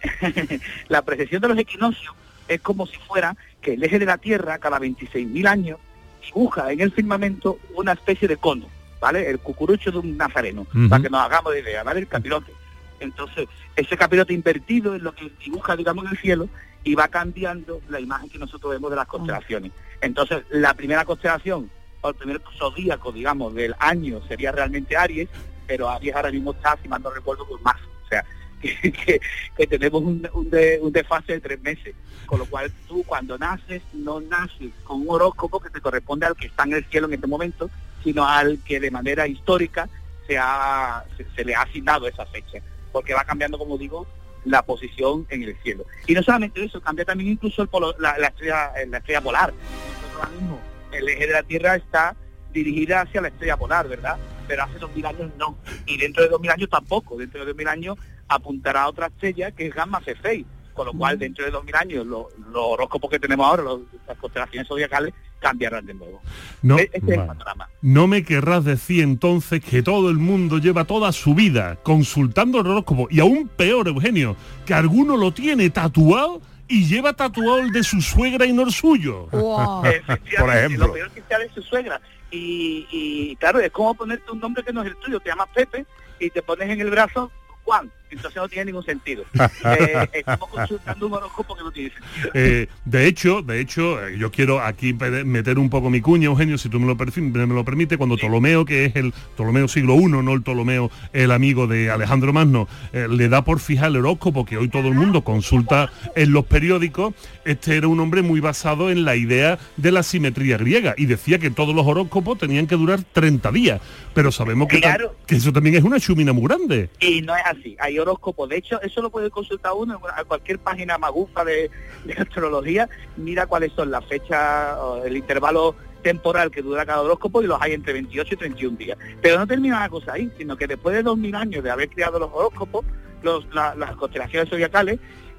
S5: (laughs)
S20: la precesión de los equinoccios es como si fuera que el eje de la Tierra cada 26.000 años dibuja en el firmamento una especie de cono, ¿vale? El cucurucho de un nazareno, para que nos hagamos de idea, ¿vale? El capirote. Entonces, ese capirote invertido es lo que dibuja, digamos, en el cielo y va cambiando la imagen que nosotros vemos de las constelaciones. Entonces, la primera constelación, o el primer zodíaco, digamos, del año sería realmente Aries, pero Aries ahora mismo está, si mal no recuerdo, con más. O sea, (laughs) que, tenemos un, de- un desfase de tres meses. Con lo cual tú cuando naces, no naces con un horóscopo que te corresponde al que está en el cielo en este momento, sino al que de manera histórica se, ha, se, le ha asignado esa fecha. Porque va cambiando, como digo, la posición en el cielo. Y no solamente eso, cambia también incluso el polo- la, la estrella, la estrella polar. Nosotros ahora mismo, el eje de la Tierra está dirigida hacia la estrella polar, ¿verdad? Pero hace 2000 años no. Y dentro de 2000 años tampoco. Dentro de 2000 años apuntará a otra estrella que es Gamma Cephei. Con lo cual, dentro de 2000 años, los, los horóscopos que tenemos ahora, los- las constelaciones zodiacales, cambiarán de nuevo.
S7: No,
S20: E- Este es el panorama.
S7: No me querrás decir entonces que todo el mundo lleva toda su vida consultando el horóscopo y aún peor, Eugenio, que alguno lo tiene tatuado y lleva tatuado el de su suegra y no el suyo. (laughs)
S20: Efectivamente,
S7: Por ejemplo.
S20: Lo peor que sea de su suegra. Y, y claro, es como ponerte un nombre que no es el tuyo. Te llamas Pepe y te pones en el brazo Juan. Entonces no tiene ningún sentido. (laughs) Eh, estamos consultando un horóscopo que no tiene sentido.
S7: Eh, de hecho, de hecho, eh, yo quiero aquí meter un poco mi cuña, Eugenio, si tú me lo, me lo permite, cuando Ptolomeo, que es el Ptolomeo siglo I, no el Ptolomeo, el amigo de Alejandro Magno, eh, le da por fijar el horóscopo que hoy todo el mundo consulta en los periódicos, este era un hombre muy basado en la idea de la simetría griega y decía que todos los horóscopos tenían que durar 30 días, pero sabemos que,
S20: Claro.
S7: que eso también es una chumina muy grande.
S20: Y no es así, hay horóscopos. De hecho, eso lo puede consultar uno a cualquier página magufa de, astrología. Mira cuáles son las fechas, el intervalo temporal que dura cada horóscopo y los hay entre 28 y 31 días. Pero no termina la cosa ahí, sino que después de 2000 años de haber creado los horóscopos, los- la- las constelaciones zodiacales,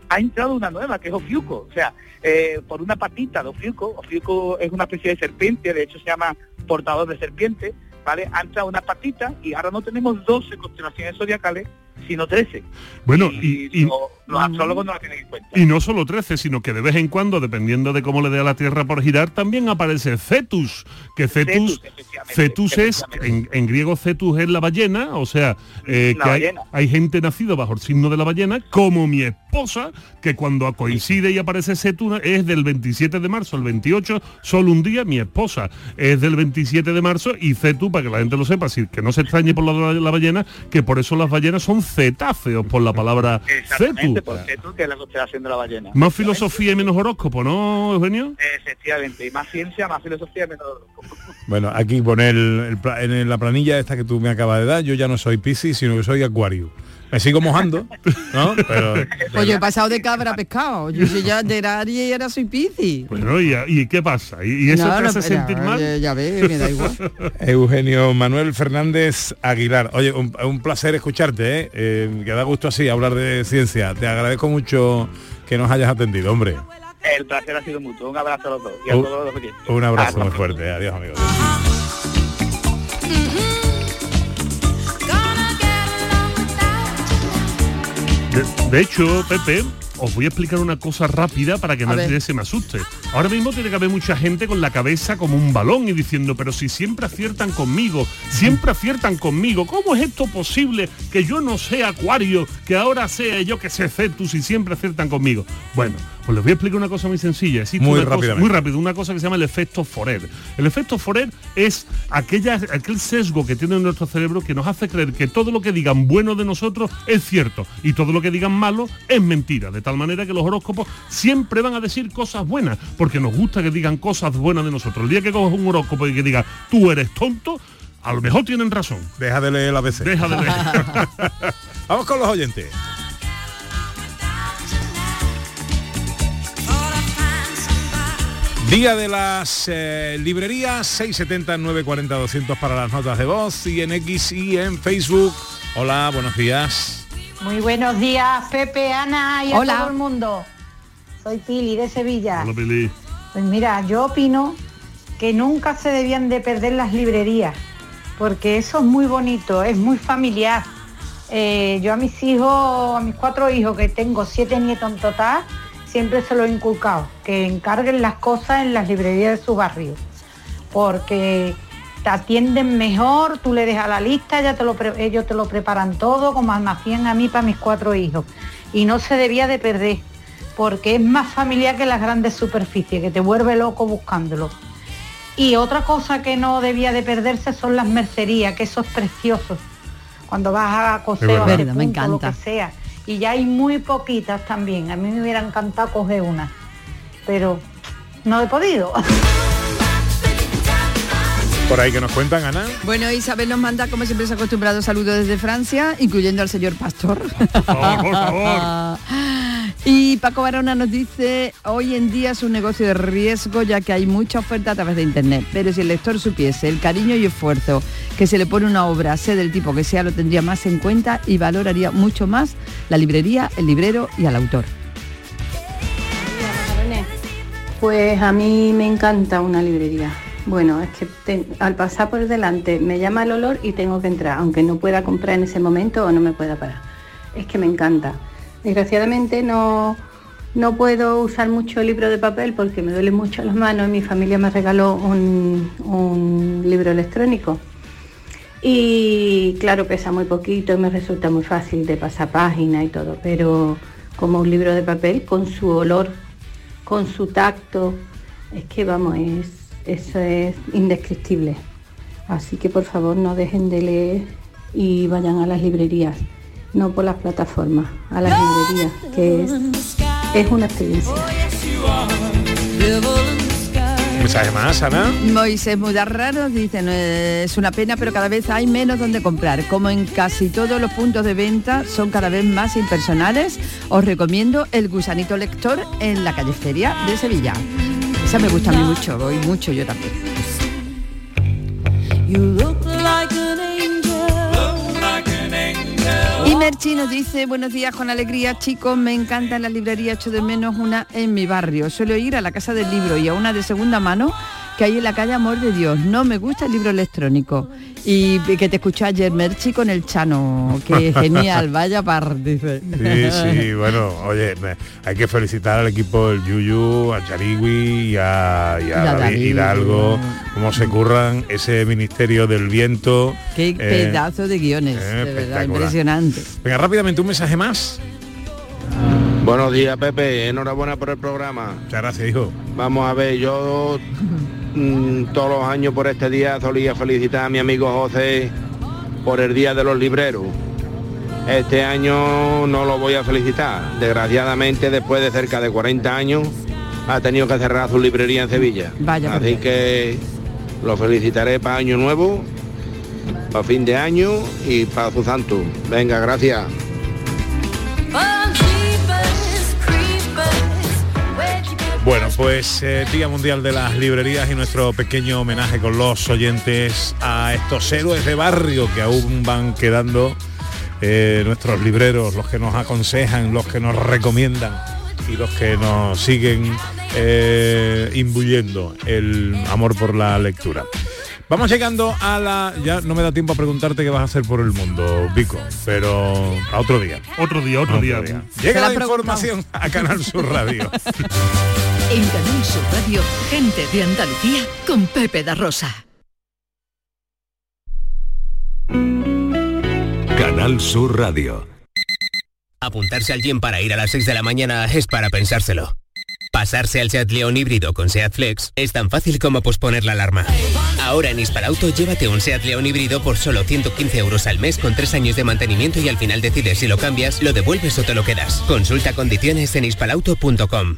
S20: ha entrado una nueva, que es Ofiuco. O sea, eh, por una patita de Ofiuco, Ofiuco es una especie de serpiente, de hecho se llama portador de serpiente, ¿vale? Ha entrado una patita y ahora no tenemos 12 constelaciones zodiacales, sino 13.
S7: Bueno, y, y-
S20: Lo- los astrólogos no la tienen en cuenta.
S7: Y no solo 13, sino que de vez en cuando, dependiendo de cómo le dé a la Tierra por girar, también aparece Cetus, que Cetus, Cetus es, en, en griego Cetus es la ballena, o sea, eh, que hay, hay gente nacida bajo el signo de la ballena, como mi esposa, que cuando coincide y aparece Cetus es del 27 de marzo al 28, solo un día, mi esposa es del 27 de marzo y Cetus, para que la gente lo sepa, así que no se extrañe por la, la ballena, que por eso las ballenas son cetáceos, por la palabra
S20: Exactamente,
S7: Cetus.
S20: por Cetus, que es la constelación de la ballena.
S7: Más filosofía y menos horóscopo, ¿no, Eugenio?
S20: Efectivamente, y más ciencia, más filosofía, menos horóscopo. (laughs)
S5: Bueno, aquí poner el, el en la planilla esta que tú me acabas de dar, yo ya no soy Piscis, sino que soy Acuario. Me sigo mojando, ¿no? Pero
S6: Pues yo he pasado de cabra a pescado. Yo soy ya de Aries y ahora soy Piscis.
S7: Bueno, ¿y, ¿y qué pasa? ¿Y, y eso
S6: No,
S7: te
S6: no,
S7: hace sentir mal?
S6: Ya, ya ves, me da igual. (laughs)
S5: Eugenio Manuel Fernández Aguilar. Oye, un, un placer escucharte, ¿eh? Eh, que da gusto así hablar de ciencia. Te agradezco mucho que nos hayas atendido, hombre.
S20: El placer ha sido mutuo. Un abrazo a los dos y a
S5: Un-
S20: todos los oyentes.
S5: Un abrazo
S20: Hasta
S5: muy fuerte. Adiós, amigos.
S7: De, hecho, Pepe, os voy a explicar una cosa rápida para que
S6: A
S7: nadie
S6: ver.
S7: se me asuste. Ahora mismo tiene que haber mucha gente con la cabeza como un balón y diciendo, pero si siempre aciertan conmigo, siempre aciertan conmigo, ¿cómo es esto posible que yo no sea acuario, que ahora sea yo que sé Cetus y siempre aciertan conmigo? Bueno, pues les voy a explicar una cosa muy sencilla. Existe
S5: Muy
S7: cosa- muy rápido, una cosa que se llama el efecto Forer. El efecto Forer es aquella, aquel sesgo que tiene nuestro cerebro que nos hace creer que todo lo que digan bueno de nosotros es cierto y todo lo que digan malo es mentira. De tal manera que los horóscopos siempre van a decir cosas buenas, porque nos gusta que digan cosas buenas de nosotros. El día que coges un horóscopo y que diga tú eres tonto, a lo mejor tienen razón.
S5: Deja de leer la ABC.
S7: Deja de leer. (laughs) (laughs)
S5: Vamos con los oyentes. Día de las eh, librerías 670 940 200 para las notas de voz y en X y en Facebook. Hola, buenos días.
S21: Muy buenos días, Pepe, Ana y
S6: Hola.
S21: a todo el mundo. Soy Pili de Sevilla.
S7: Hola, Pili.
S21: Pues mira, yo opino que nunca se debían de perder las librerías, porque eso es muy bonito, es muy familiar. Eh, yo a mis hijos, a mis cuatro hijos, que tengo siete nietos en total, siempre se lo he inculcado, que encarguen las cosas en las librerías de su barrio, porque te atienden mejor, tú le dejas la lista, ya te lo pre- ellos te lo preparan todo, como me hacían a mí para mis cuatro hijos. Y no se debía de perder, porque es más familiar que las grandes superficies, que te vuelve loco buscándolo. Y otra cosa que no debía de perderse son las mercerías, que eso es precioso. Cuando vas a coser
S6: Verdad, me
S21: punto, lo que
S6: encanta.
S21: sea. Y ya hay muy poquitas también. A mí me hubiera encantado coger una. Pero no he podido.
S5: Por ahí que nos cuentan, Ana.
S6: Bueno, Isabel nos manda, como siempre se ha acostumbrado, saludos desde Francia, incluyendo al señor Pastor.
S7: favor, por favor. (laughs)
S6: Y Paco Barona nos dice, hoy en día es un negocio de riesgo ya que hay mucha oferta a través de Internet, pero si el lector supiese el cariño y esfuerzo que se le pone una obra, sea del tipo que sea, lo tendría más en cuenta y valoraría mucho más la librería, el librero y al autor.
S22: Pues a mí me encanta una librería. Bueno, es que al pasar por delante me llama el olor y tengo que entrar, aunque no pueda comprar en ese momento o no me pueda parar. Es que me encanta. Desgraciadamente no, no puedo usar mucho libro de papel porque me duele mucho las manos y mi familia me regaló un, un libro electrónico. Y claro, pesa muy poquito y me resulta muy fácil de pasar página y todo, pero como un libro de papel con su olor, con su tacto, es que vamos, es, eso es indescriptible. Así que por favor no dejen de leer y vayan a las librerías, no por las plataformas, a las librerías, que es, es una experiencia.
S5: Mensaje más, Ana.
S6: Moisés Mudarraros dice, "No, es una pena, pero cada vez hay menos donde comprar. Como en casi todos los puntos de venta son cada vez más impersonales, os recomiendo el gusanito lector en la calle Feria de Sevilla. Esa me gusta a mí mucho, voy mucho yo también. Merchi nos dice, buenos días con alegría, chicos, me encanta la librería, echo de menos una en mi barrio. Suelo ir a la casa del libro y a una de segunda mano que hay en la calle Amor de Dios. No me gusta el libro electrónico. Y que te escuchó ayer Merchi con el Chano, que genial, (laughs) vaya par, dice.
S5: Sí, sí, bueno, oye, hay que felicitar al equipo del Yuyu, a Charigui y a, y a
S6: Y a
S5: David
S6: David.
S5: Hidalgo, cómo se curran ese Ministerio del Viento.
S6: Qué
S5: Eh,
S6: pedazo de guiones, de verdad,
S5: espectacular.
S6: impresionante.
S5: Venga, rápidamente un mensaje más.
S23: Buenos días, Pepe. Enhorabuena por el programa.
S5: Muchas gracias, hijo.
S23: Vamos a ver, yo mm, todos los años por este día solía felicitar a mi amigo José por el Día de los Libreros. Este año no lo voy a felicitar. Desgraciadamente, después de cerca de 40 años, ha tenido que cerrar su librería en Sevilla.
S6: Vaya
S23: Así que lo felicitaré para Año Nuevo, para fin de año y para su santo. Venga, gracias.
S5: Bueno, pues eh, Día Mundial de las Librerías y nuestro pequeño homenaje con los oyentes a estos héroes de barrio que aún van quedando, eh, nuestros libreros, los que nos aconsejan, los que nos recomiendan y los que nos siguen eh, imbuyendo el amor por la lectura. Vamos llegando a la... Ya no me da tiempo a preguntarte qué vas a hacer por el mundo, Vico, pero a otro día.
S7: Otro día, otro, día.
S5: Llega la, información a Canal Sur Radio. (laughs)
S3: En Canal Sur Radio, gente de Andalucía con Pepe da Rosa.
S24: Canal Sur Radio.
S25: Apuntarse al gym para ir a las 6 de la mañana es para pensárselo. Pasarse al Seat León híbrido con Seat Flex es tan fácil como posponer la alarma. Ahora en Hispalauto llévate un Seat León híbrido por solo 115 euros al mes con 3 años de mantenimiento y al final decides si lo cambias, lo devuelves o te lo quedas. Consulta condiciones en hispalauto.com.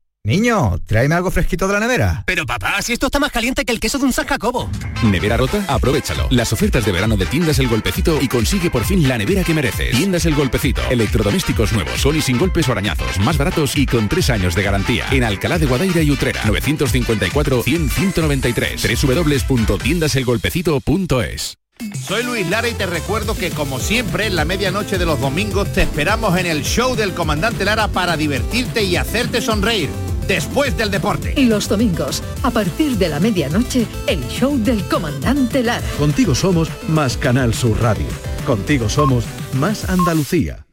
S26: Niño, tráeme algo fresquito de la nevera.
S25: Pero papá, si esto está más caliente que el queso de un San Jacobo.
S24: ¿Nevera rota? Aprovechalo. Las ofertas de verano de Tiendas El Golpecito y consigue por fin la nevera que mereces. Tiendas El Golpecito. Electrodomésticos nuevos, son y sin golpes o arañazos, más baratos y con tres años de garantía. En Alcalá de Guadaira y Utrera. 954-100-193. www.tiendaselgolpecito.es
S27: Soy Luis Lara y te recuerdo que como siempre en la medianoche de los domingos te esperamos en el show del comandante Lara para divertirte y hacerte sonreír después del deporte.
S3: Y los domingos, a partir de la medianoche, el show del comandante Lara.
S28: Contigo somos más Canal Sur Radio. Contigo somos más Andalucía.